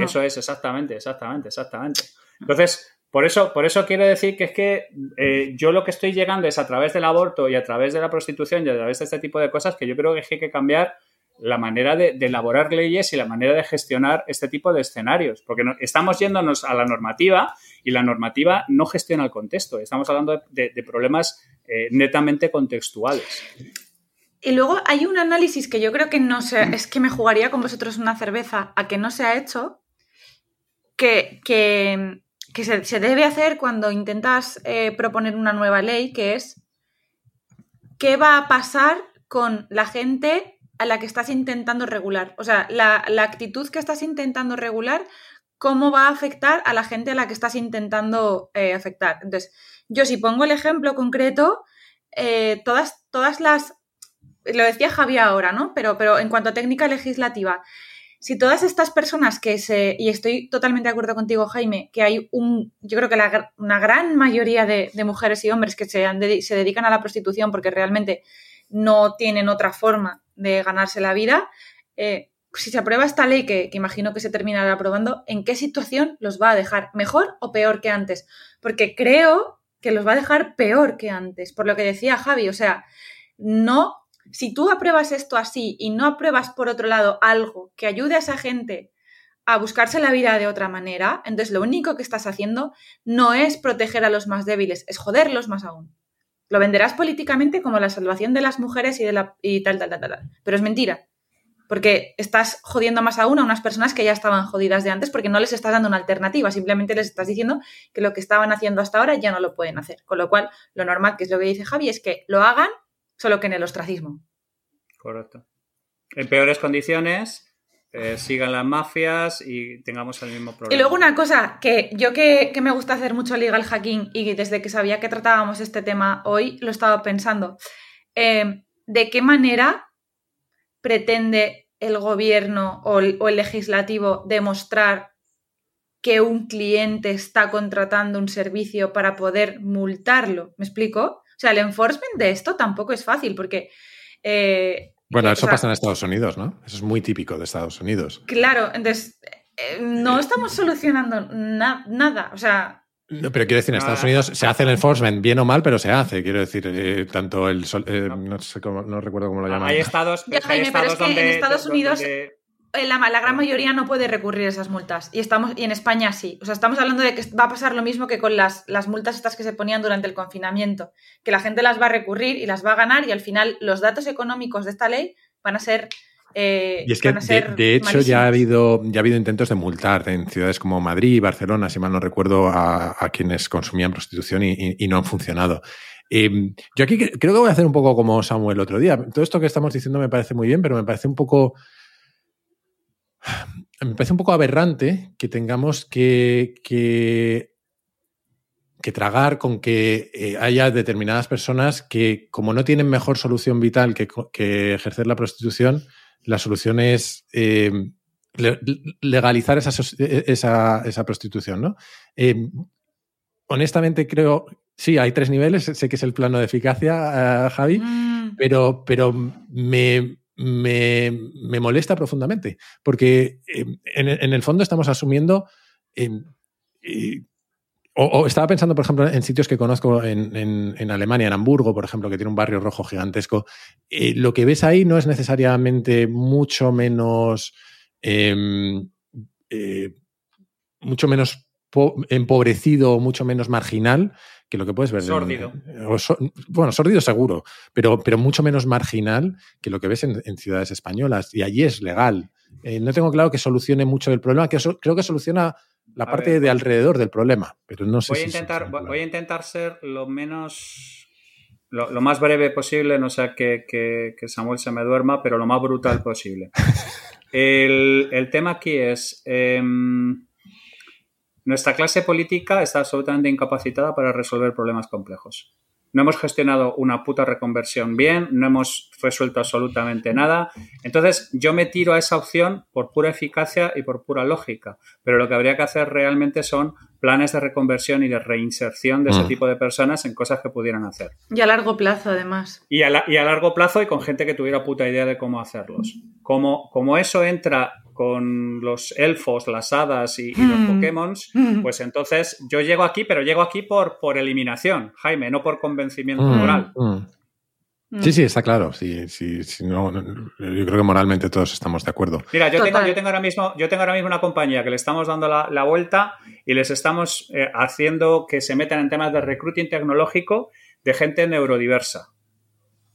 Eso es, exactamente, exactamente, exactamente. Entonces, por eso, por eso quiero decir que es que eh, yo lo que estoy llegando es a través del aborto y a través de la prostitución y a través de este tipo de cosas que yo creo que hay que cambiar la manera de, elaborar leyes y la manera de gestionar este tipo de escenarios. Porque estamos yéndonos a la normativa y la normativa no gestiona el contexto. Estamos hablando de, problemas eh, netamente contextuales. Y luego hay un análisis que yo creo que no se, es que me jugaría con vosotros una cerveza a que no se ha hecho, que, que, se, debe hacer cuando intentas eh, proponer una nueva ley, que es qué va a pasar con la gente a la que estás intentando regular. O sea, la, actitud que estás intentando regular, cómo va a afectar a la gente a la que estás intentando eh, afectar. Entonces, yo si pongo el ejemplo concreto, eh, todas, todas las lo decía Javier ahora, ¿no? Pero, pero en cuanto a técnica legislativa, si todas estas personas que se, y estoy totalmente de acuerdo contigo, Jaime, que hay un, yo creo que una gran mayoría de, mujeres y hombres que se, se, dedican a la prostitución porque realmente no tienen otra forma de ganarse la vida, eh, si se aprueba esta ley, que, que, imagino que se terminará aprobando, ¿en qué situación los va a dejar? ¿Mejor o peor que antes? Porque creo que los va a dejar peor que antes, por lo que decía Javi, o sea, no si tú apruebas esto así y no apruebas por otro lado algo que ayude a esa gente a buscarse la vida de otra manera, entonces lo único que estás haciendo no es proteger a los más débiles, es joderlos más aún. Lo venderás políticamente como la salvación de las mujeres y de la y tal, tal, tal, tal. Pero es mentira. Porque estás jodiendo más aún a unas personas que ya estaban jodidas de antes porque no les estás dando una alternativa, simplemente les estás diciendo que lo que estaban haciendo hasta ahora ya no lo pueden hacer. Con lo cual, lo normal, que es lo que dice Javi, es que lo hagan solo que en el ostracismo. Correcto. En peores condiciones, eh, sigan las mafias y tengamos el mismo problema. Y luego una cosa que yo que, me gusta hacer mucho legal hacking y desde que sabía que tratábamos este tema hoy lo estaba pensando. Eh, ¿De qué manera pretende el gobierno o el, o el legislativo demostrar que un cliente está contratando un servicio para poder multarlo? ¿Me explico? O sea, el enforcement de esto tampoco es fácil porque... Eh, bueno, eso pasa en Estados Unidos, ¿no? Eso es muy típico de Estados Unidos. Claro, entonces eh, no estamos solucionando nada. O sea, no, pero quiero decir, en Estados Unidos se hace el enforcement, bien o mal, pero se hace. Quiero decir, eh, tanto el. no sé cómo, no recuerdo cómo lo llaman. Hay estados. hay estados pero es que en Estados Unidos eh, la, gran mayoría no puede recurrir a esas multas. Y, estamos, y en España sí. O sea, estamos hablando de que va a pasar lo mismo que con las, las multas estas que se ponían durante el confinamiento. Que la gente las va a recurrir y las va a ganar y al final los datos económicos de esta ley van a ser eh, y es que, de, hecho, ya ha, habido, ya ha habido intentos de multar en ciudades como Madrid y Barcelona, si mal no recuerdo, a, quienes consumían prostitución y, no han funcionado. Em, yo aquí creo que voy a hacer un poco como Samuel el otro día. Todo esto que estamos diciendo me parece muy bien, pero me parece un poco me parece un poco aberrante que tengamos que, que, tragar con que eh, haya determinadas personas que, como no tienen mejor solución vital que, ejercer la prostitución, la solución es eh, legalizar esa, esa, prostitución. ¿no? Eh, honestamente, creo, sí, hay tres niveles, sé que es el plano de eficacia, Javi, mm. pero, pero me, me, molesta profundamente, porque eh, en, el fondo estamos asumiendo, em, o, estaba pensando, por ejemplo, en sitios que conozco en, Alemania, en Hamburgo, por ejemplo, que tiene un barrio rojo gigantesco, eh, lo que ves ahí no es necesariamente mucho menos... Em, eh, mucho menos empobrecido, mucho menos marginal que lo que puedes ver. Sórdido. bueno, sórdido seguro, pero, pero mucho menos marginal que lo que ves en, ciudades españolas. Y allí es legal. Eh, no tengo claro que solucione mucho el problema, que creo que soluciona la parte de alrededor del problema, pero no sé voy a intentar, voy a intentar ser lo menos. Lo, más breve posible, no sea que, que, Samuel se me duerma, pero lo más brutal posible. <laughs> El, el tema aquí es. Em, nuestra clase política está absolutamente incapacitada para resolver problemas complejos. No hemos gestionado una puta reconversión bien, no hemos resuelto absolutamente nada. Entonces, yo me tiro a esa opción por pura eficacia y por pura lógica. Pero lo que habría que hacer realmente son planes de reconversión y de reinserción de ese Mm. tipo de personas en cosas que pudieran hacer. Y a largo plazo, además. Y a, la- y a largo plazo y con gente que tuviera puta idea de cómo hacerlos. Como, como eso entra con los elfos, las hadas y, y los Mm. Pokémon, pues entonces yo llego aquí, pero llego aquí por, por eliminación, Jaime, no por convencimiento Mm, moral. Mm. Mm. Sí, sí, está claro. Sí, sí, sí, no, no, yo creo que moralmente todos estamos de acuerdo. Mira, yo tengo, yo tengo ahora mismo, yo tengo ahora mismo una compañía que le estamos dando la, la vuelta y les estamos eh, haciendo que se metan en temas de recruiting tecnológico de gente neurodiversa.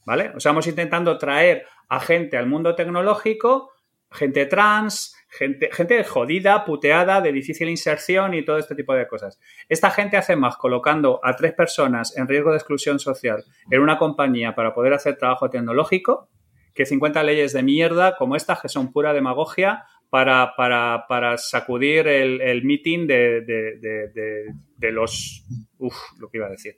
¿Vale? O sea, estamos intentando traer a gente al mundo tecnológico, gente trans, gente, gente jodida, puteada, de difícil inserción y todo este tipo de cosas. Esta gente hace más colocando a tres personas en riesgo de exclusión social en una compañía para poder hacer trabajo tecnológico que 50 leyes de mierda como estas que son pura demagogia para, para, para sacudir el, el de, de, de- de los... Uf, lo que iba a decir.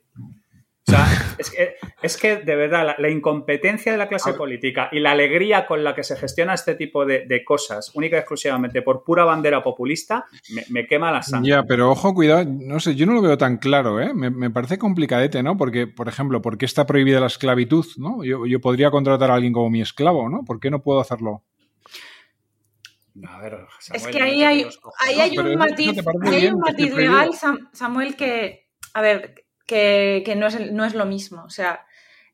O sea, <laughs> es que, es que de verdad, la, la incompetencia de la clase política y la alegría con la que se gestiona este tipo de, de cosas, única y exclusivamente por pura bandera populista, me, me quema la sangre. Ya, pero ojo, cuidado, no sé, yo no lo veo tan claro, ¿eh? Me, me parece complicadete, ¿no? Porque, por ejemplo, ¿por qué está prohibida la esclavitud, ¿no? Yo, yo podría contratar a alguien como mi esclavo, ¿no? ¿Por qué no puedo hacerlo? A ver, Es Samuel, que no ahí hay, ahí hay un matiz, que legal, Sam- Samuel, que, a ver, que, que no, es, no es lo mismo. O sea,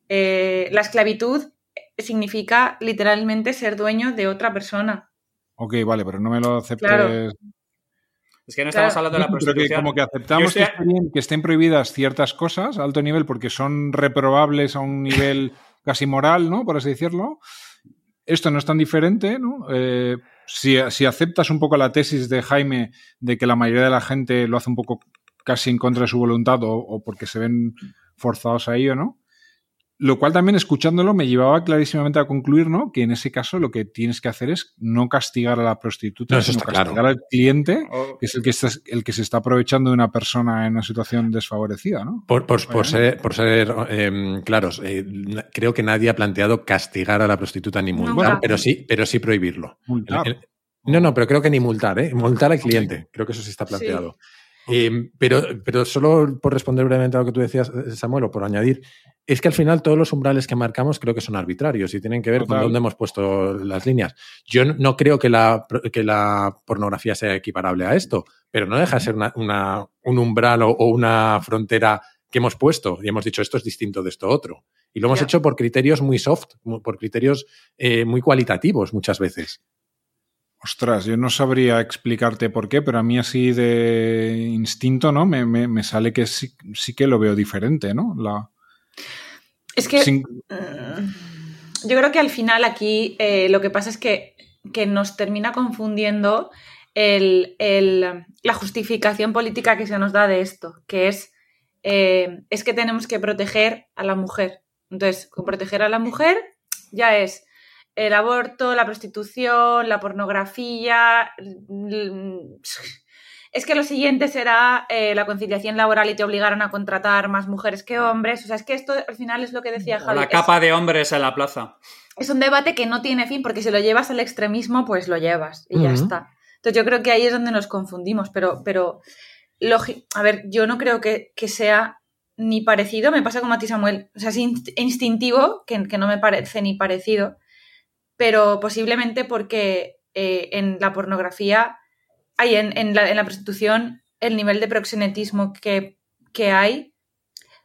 eh, la esclavitud significa literalmente ser dueño de otra persona. Ok, vale, pero no me lo aceptes. Claro. Es que no estamos Claro. hablando de la Pero que prostitución. como que aceptamos que, esté bien- que estén prohibidas ciertas cosas a alto nivel porque son reprobables a un nivel <laughs> casi moral, ¿no? Por así decirlo. Esto no es tan diferente, ¿no? Eh, si, si aceptas un poco la tesis de Jaime de que la mayoría de la gente lo hace un poco casi en contra de su voluntad o, o porque se ven forzados a ello, ¿no? Lo cual también escuchándolo me llevaba clarísimamente a concluir, ¿no? Que en ese caso lo que tienes que hacer es no castigar a la prostituta, No, eso sino está claro. castigar al cliente O- que es el que, está, el que se está aprovechando de una persona en una situación desfavorecida, ¿no? Por, por- ser, por ser em, claros, eh, creo que nadie ha planteado castigar a la prostituta ni multar, pero sí, pero sí prohibirlo. Multar. El- el- no, no, pero creo que ni multar, ¿eh? Multar al cliente. Creo que eso sí está planteado. Eh, pero, pero solo por responder brevemente a lo que tú decías, eh, Samuel, o por añadir, es que al final todos los umbrales que marcamos creo que son arbitrarios y tienen que ver con dónde hemos puesto las líneas. Yo no- creo que la, que la pornografía sea equiparable a esto, pero no deja de ser una- una- un umbral o, o una frontera que hemos puesto y hemos dicho esto es distinto de esto otro. Y lo hemos hecho por criterios muy soft, por criterios eh, muy cualitativos muchas veces. Ostras, yo no sabría explicarte por qué, pero a mí así de instinto, ¿no? Me, me- me sale que sí, sí que lo veo diferente, ¿no? La, Es que sin- mm, yo creo que al final aquí eh, lo que pasa es que, que nos termina confundiendo el- el- la justificación política que se nos da de esto, que es, eh, es que tenemos que proteger a la mujer. Entonces, con proteger a la mujer ya es el aborto, la prostitución, la pornografía. <laughs> Es que lo siguiente será eh, la conciliación laboral y te obligaron a contratar más mujeres que hombres. O sea, es que esto al final es lo que decía Javi. la es- capa de hombres en la plaza. es un debate que no tiene fin, porque si lo llevas al extremismo, pues lo llevas y ya está. Entonces yo creo que ahí es donde nos confundimos, pero, pero a ver, yo no creo que, que sea ni parecido, me pasa como a ti Samuel, o sea, es inst- instintivo, que, que no me parece ni parecido, pero posiblemente porque eh, en la pornografía, hay en, en la, en la prostitución, el nivel de proxenetismo que, que hay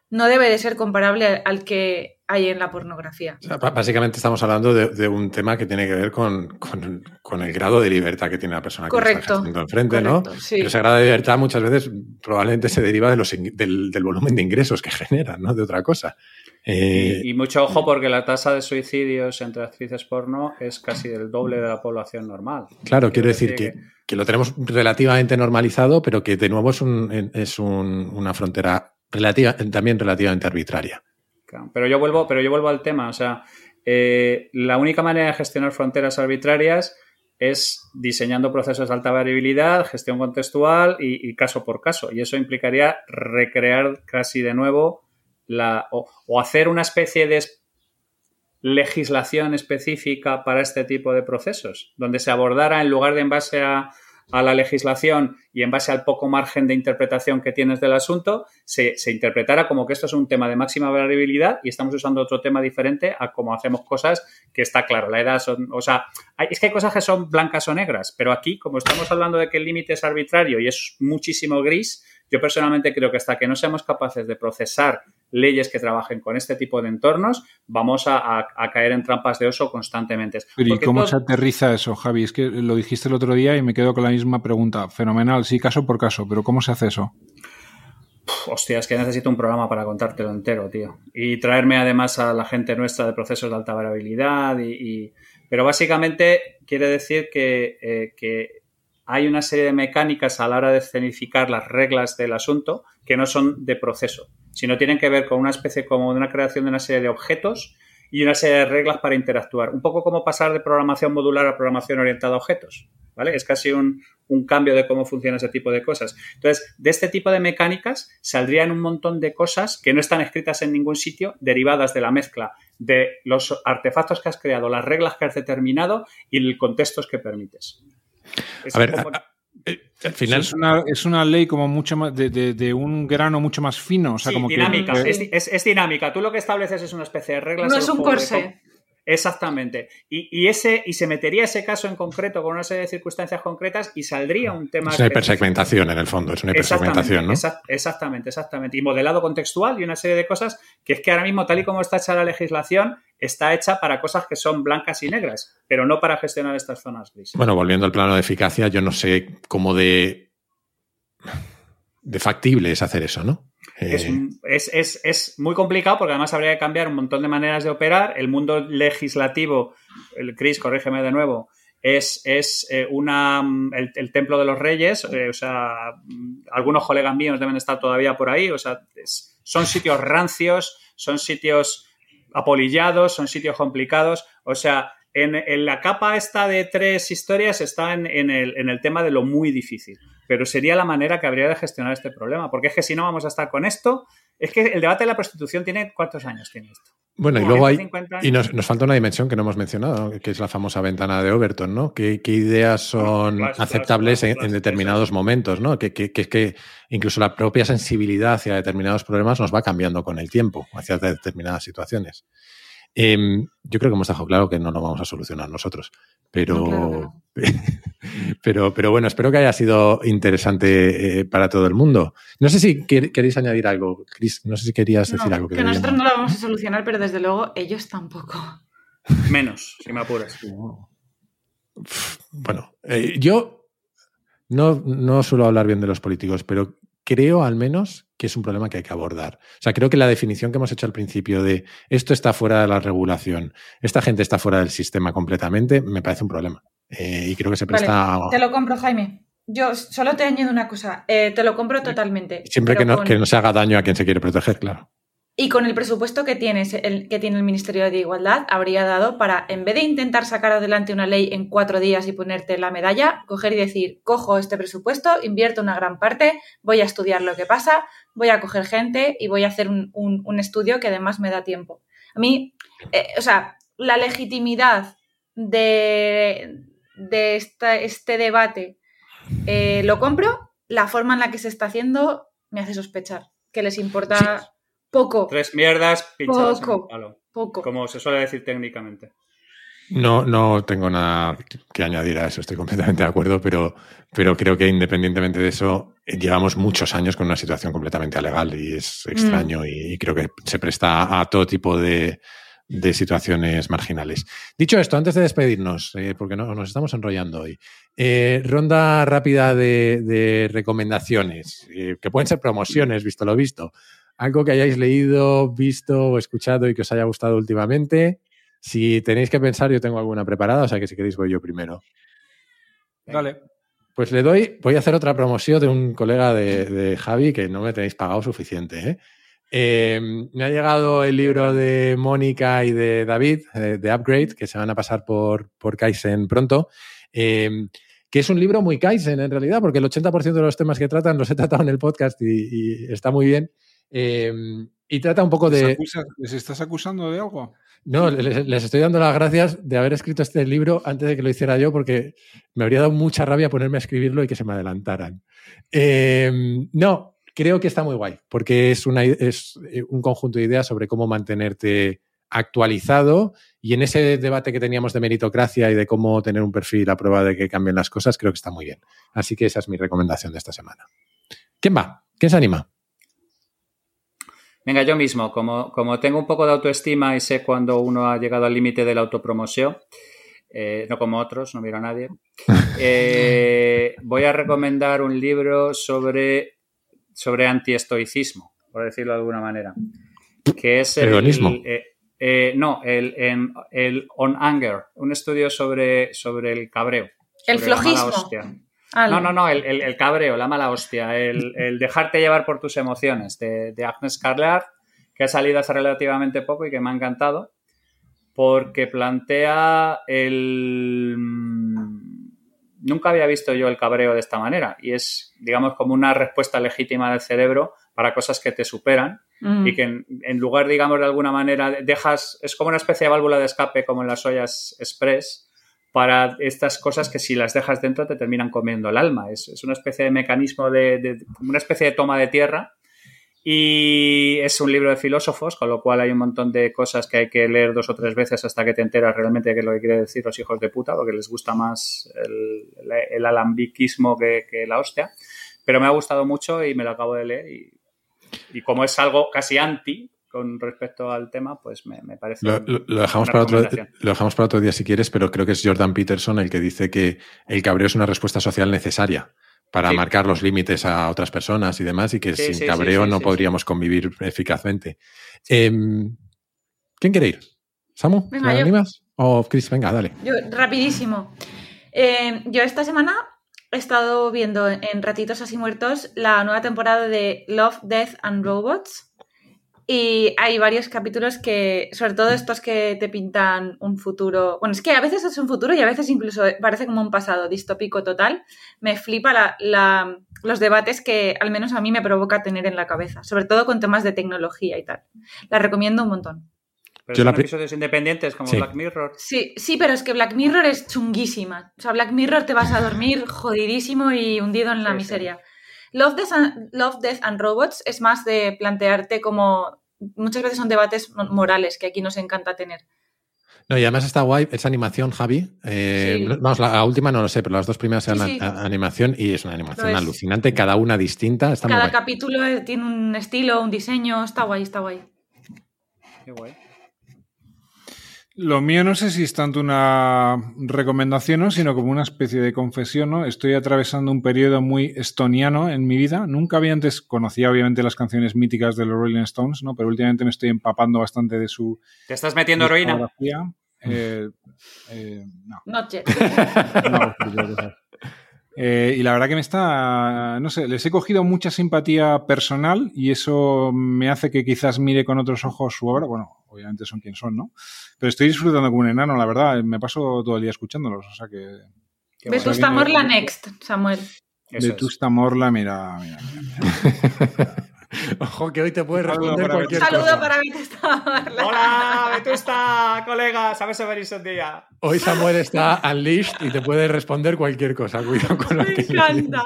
no debe de ser comparable al- al que hay en la pornografía. O sea, b- básicamente estamos hablando de, de un tema que tiene que ver con, con- con el grado de libertad que tiene la persona que lo está Correcto, enfrente, ¿no? Correcto, sí. Pero ese grado de libertad muchas veces probablemente se deriva de los, del volumen de ingresos que generan, ¿no? De otra cosa. Eh, Y, y mucho ojo porque la tasa de suicidios entre actrices porno es casi el doble de la población normal. claro, quiero decir decir que, que lo tenemos relativamente normalizado, pero que de nuevo es, un- es un- una frontera relativa, también relativamente arbitraria. Pero yo vuelvo, pero yo vuelvo al tema. O sea, eh, la única manera de gestionar fronteras arbitrarias es diseñando procesos de alta variabilidad, gestión contextual y, y caso por caso. Y eso implicaría recrear casi de nuevo la, o, hacer una especie de legislación específica para este tipo de procesos, donde se abordara en lugar de en base a, la legislación y en base al poco margen de interpretación que tienes del asunto, se, interpretara como que esto es un tema de máxima variabilidad y estamos usando otro tema diferente a cómo hacemos cosas que está claro. La edad son, o sea, es que hay cosas que son blancas o negras, pero aquí, como estamos hablando de que el límite es arbitrario y es muchísimo gris, yo personalmente creo que hasta que no seamos capaces de procesar leyes que trabajen con este tipo de entornos, vamos a, a, caer en trampas de oso constantemente. Pero ¿y cómo todo... se aterriza eso, Javi? Es que lo dijiste el otro día y me quedo con la misma pregunta. Fenomenal, sí, caso por caso, pero ¿cómo se hace eso? Hostia, es que necesito un programa para contártelo entero, tío. Y traerme además a la gente nuestra de procesos de alta variabilidad. Y, y... Pero básicamente quiere decir que, eh, que hay una serie de mecánicas a la hora de escenificar las reglas del asunto que no son de proceso, sino tienen que ver con una especie como de una creación de una serie de objetos y una serie de reglas para interactuar. Un poco como pasar de programación modular a programación orientada a objetos. ¿Vale? Es casi un, cambio de cómo funciona ese tipo de cosas. Entonces, de este tipo de mecánicas saldrían un montón de cosas que no están escritas en ningún sitio, derivadas de la mezcla de los artefactos que has creado, las reglas que has determinado y el contextos que permites. Es a ver, como... a, al final es una, es una, ley como mucho más de, de, de, un grano mucho más fino. O sea, sí, como dinámica, que... es, es, es, dinámica. Tú lo que estableces es una especie de reglas. No es un corsé. Exactamente. Y, y, ese, y se metería ese caso en concreto con una serie de circunstancias concretas y saldría un tema. Es una hipersegmentación en el fondo, es una hipersegmentación, ¿no? Exa exactamente, exactamente. Y modelado contextual y una serie de cosas que es que ahora mismo, tal y como está hecha la legislación, está hecha para cosas que son blancas y negras, pero no para gestionar estas zonas grises. Bueno, volviendo al plano de eficacia, yo no sé cómo de, de factible es hacer eso, ¿no? Es, es, es, es, muy complicado porque además habría que cambiar un montón de maneras de operar. El mundo legislativo, el Chris, corrígeme de nuevo, es, es eh, una, el, el, templo de los reyes. Eh, o sea, algunos colegas míos deben estar todavía por ahí. O sea, son sitios rancios, son sitios apolillados, son sitios complicados. O sea, en, en, la capa esta de tres historias está en, en, el, en el tema de lo muy difícil pero sería la manera que habría de gestionar este problema, porque es que si no vamos a estar con esto, es que el debate de la prostitución tiene cuántos años tiene esto. Bueno, y luego hay, y nos, nos, falta una dimensión que no hemos mencionado, ¿no? que es la famosa ventana de Overton, ¿no? ¿Qué, qué ideas son no, aceptables en, en, determinados momentos, ¿no? Que, que, que, que incluso la propia sensibilidad hacia determinados problemas nos va cambiando con el tiempo, hacia determinadas situaciones. Eh, yo creo que hemos dejado claro que no lo vamos a solucionar nosotros, pero, no, claro, claro. <laughs> pero, pero bueno, espero que haya sido interesante eh, para todo el mundo. No sé si quer queréis añadir algo, Chris, no sé si querías decir no, algo. Que, que nosotros no lo vamos a solucionar, pero desde luego ellos tampoco. Menos, si me apuras. Bueno, eh, yo no, no suelo hablar bien de los políticos, pero creo al menos que es un problema que hay que abordar. O sea, creo que la definición que hemos hecho al principio de esto está fuera de la regulación, esta gente está fuera del sistema completamente, me parece un problema. Eh, y creo que se presta... Vale, te lo compro, Jaime. Yo solo te añado una cosa, eh, te lo compro totalmente. Siempre que no, con... que no, se haga daño a quien se quiere proteger, claro. Y con el presupuesto que, tienes, el, que tiene el Ministerio de Igualdad, habría dado para, en vez de intentar sacar adelante una ley en cuatro días y ponerte la medalla, coger y decir, cojo este presupuesto, invierto una gran parte, voy a estudiar lo que pasa, voy a coger gente y voy a hacer un, un, estudio que además me da tiempo. A mí, eh, o sea, la legitimidad de, de esta, este debate eh, lo compro, la forma en la que se está haciendo me hace sospechar que les importa... poco. Tres mierdas pinchadas poco, en el palo. Poco. Como se suele decir técnicamente. No, no tengo nada que añadir a eso, estoy completamente de acuerdo, pero, pero creo que independientemente de eso, llevamos muchos años con una situación completamente alegal y es extraño mm. y creo que se presta a todo tipo de, de situaciones marginales. Dicho esto, antes de despedirnos, eh, porque no, nos estamos enrollando hoy, eh, ronda rápida de, de recomendaciones, eh, que pueden ser promociones, visto lo visto algo que hayáis leído, visto o escuchado y que os haya gustado últimamente. Si tenéis que pensar, yo tengo alguna preparada, o sea que si queréis voy yo primero. Vale. Pues le doy, voy a hacer otra promoción de un colega de, de Javi que no me tenéis pagado suficiente. ¿eh? Eh, me ha llegado el libro de Mónica y de David, eh, de Upgrade, que se van a pasar por, por Kaizen pronto. Eh, que es un libro muy Kaizen en realidad, porque el 80% de los temas que tratan los he tratado en el podcast y, y está muy bien. Eh, y trata un poco ¿Les, de... ¿Les estás acusando de algo? No, les, les estoy dando las gracias de haber escrito este libro antes de que lo hiciera yo, porque me habría dado mucha rabia ponerme a escribirlo y que se me adelantaran. Eh, no, creo que está muy guay, porque es, una, es eh, un conjunto de ideas sobre cómo mantenerte actualizado y en ese debate que teníamos de meritocracia y de cómo tener un perfil a prueba de que cambien las cosas, creo que está muy bien. Así que esa es mi recomendación de esta semana. ¿Quién va? ¿Quién se anima? Venga, yo mismo, como, como tengo un poco de autoestima y sé cuando uno ha llegado al límite de la autopromoción, eh, no como otros, no miro a nadie, <laughs> eh, voy a recomendar un libro sobre, sobre antiestoicismo, por decirlo de alguna manera, que es el... Hedonismo. eh, eh, no, el, en- el On Anger, un estudio sobre, sobre el cabreo. El sobre la mala flojismo. Al- No, no, no, el, el- el cabreo, la mala hostia, el, <laughs> el dejarte llevar por tus emociones de, de Agnes Carlar, que ha salido hace relativamente poco y que me ha encantado, porque plantea el... mm, Nunca había visto yo el cabreo de esta manera y es, digamos, como una respuesta legítima del cerebro para cosas que te superan Mm. y que en, en lugar, digamos, de alguna manera, dejas, es como una especie de válvula de escape como en las ollas express para estas cosas que si las dejas dentro te terminan comiendo el alma. Es, es una especie de mecanismo de, de- una especie de toma de tierra y es un libro de filósofos, con lo cual hay un montón de cosas que hay que leer dos o tres veces hasta que te enteras realmente de qué es lo que quiere decir los hijos de puta, porque les gusta más el, el alambiquismo que, que la hostia. Pero me ha gustado mucho y me lo acabo de leer y, y como es algo casi anti con respecto al tema, pues me, me parece... Lo, lo- lo dejamos para otro, lo dejamos para otro día si quieres, pero creo que es Jordan Peterson el que dice que el cabreo es una respuesta social necesaria para Sí. marcar los límites a otras personas y demás, y que Sí, sin sí, cabreo sí, no sí, podríamos convivir eficazmente. Em, ¿Quién quiere ir? ¿Samu? Venga, ¿Te yo. animas? O Chris, venga, dale. Yo, rapidísimo. Eh, yo esta semana he estado viendo en Ratitos Así Muertos la nueva temporada de Love, Death and Robots. Y hay varios capítulos que, sobre todo estos que te pintan un futuro. Bueno, es que a veces es un futuro y a veces incluso parece como un pasado distópico total. Me flipa la- la- los debates que al menos a mí me provoca tener en la cabeza, sobre todo con temas de tecnología y tal. La recomiendo un montón. Pero Yo son la episodios independientes como Sí. Black Mirror. Sí, sí, pero es que Black Mirror es chunguísima. O sea, Black Mirror te vas a dormir jodidísimo y hundido en la Sí, sí. Love, Death and, Love, Death and Robots es más de plantearte como... Muchas veces son debates mo- morales que aquí nos encanta tener. No, y además está guay, es animación, Javi. Eh, Sí. Vamos, la, la última no lo sé, pero las dos primeras Sí, eran sí. animación y es una animación es. alucinante, cada una distinta. Está muy Cada guay. capítulo eh, tiene un estilo, un diseño, está guay, está guay. Qué guay. Lo mío no sé si es tanto una recomendación, ¿no? sino como una especie de confesión. ¿no? Estoy atravesando un periodo muy estoniano en mi vida. Nunca había antes, conocía obviamente las canciones míticas de los Rolling Stones, ¿no? pero últimamente me estoy empapando bastante de su ¿Te estás metiendo heroína? discografía. Eh, eh, no, Noche. <laughs> no, Eh, y la verdad que me está, no sé, les he cogido mucha simpatía personal y eso me hace que quizás mire con otros ojos su obra. Bueno, obviamente son quien son, ¿no? Pero estoy disfrutando como un enano, la verdad. Me paso todo el día escuchándolos, o sea que... Vetusta Morla Next, Samuel. Eso de es. Tusta Morla, mira, mira, mira. <laughs> <laughs> Ojo, que hoy te puede Un saludo responder para Un cualquier saludo cosa. para Vetusta. ¡Hola, Vetusta, colega! ¿Sabes venirse un día? Hoy Samuel está unleashed y te puede responder cualquier cosa. Cuidado con lo Me que encanta.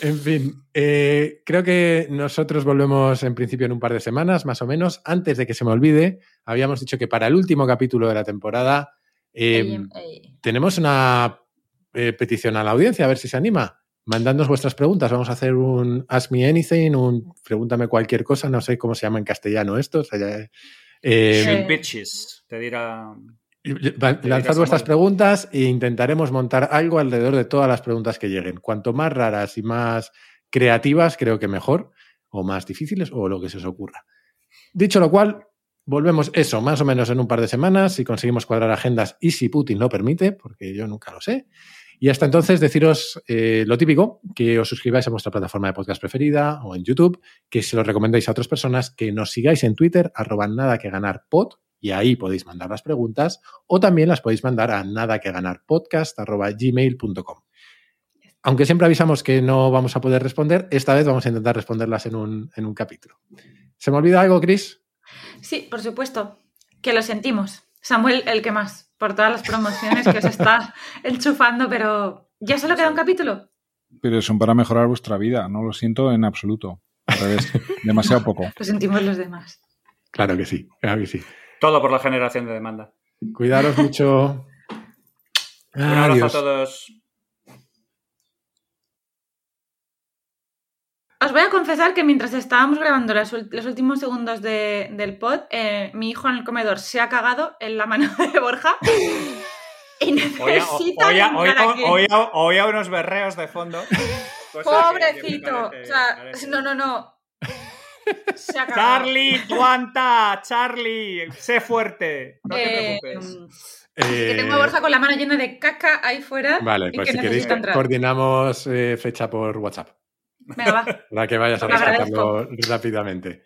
En fin, eh, creo que nosotros volvemos en principio en un par de semanas, más o menos. Antes de que se me olvide, habíamos dicho que para el último capítulo de la temporada eh, Ey, ey. tenemos una eh, petición a la audiencia, a ver si se anima. Mandadnos vuestras preguntas. Vamos a hacer un Ask Me Anything, un Pregúntame cualquier cosa. No sé cómo se llama en castellano esto. o sea, ya- eh, te dirá. Lanzad vuestras preguntas e intentaremos montar algo alrededor de todas las preguntas que lleguen. Cuanto más raras y más creativas, creo que mejor, o más difíciles, o lo que se os ocurra. Dicho lo cual, volvemos eso, más o menos en un par de semanas, si conseguimos cuadrar agendas y si Putin lo permite, porque yo nunca lo sé. Y hasta entonces deciros eh, lo típico, que os suscribáis a vuestra plataforma de podcast preferida o en YouTube, que se lo recomendéis a otras personas, que nos sigáis en Twitter, arroba nada que ganar y ahí podéis mandar las preguntas, o también las podéis mandar a nada que ganar podcast, arroba gmail.com. aunque siempre avisamos que no vamos a poder responder, esta vez vamos a intentar responderlas en un, en un capítulo. ¿Se me olvida algo, Chris? Sí, por supuesto, que lo sentimos. Samuel, el que más, por todas las promociones que os está <laughs> enchufando, pero ¿ya solo queda un capítulo? Pero son para mejorar vuestra vida, no lo siento en absoluto. Al revés, <laughs> demasiado poco. Lo sentimos los demás. Claro que sí, claro que sí. Todo por la generación de demanda. Cuidaros mucho. Un abrazo Adiós. a todos. Os voy a confesar que mientras estábamos grabando los, últimos segundos de- del pod, eh, mi hijo en el comedor se ha cagado en la mano <laughs> de Borja y necesita oía, limpiar oía- aquí. oía- oía unos berreos de fondo. que- que Pobrecito. parece- o sea, parece- no, no, no. Se ha cagado. Charlie, aguanta, Charlie, sé fuerte. No te Eh, preocupes. que Eh, tengo a Borja con la mano llena de caca ahí fuera. Vale, y pues que si queréis entrar. coordinamos eh, fecha por WhatsApp Venga, va. <laughs> para que vayas a rescatarlo rápidamente.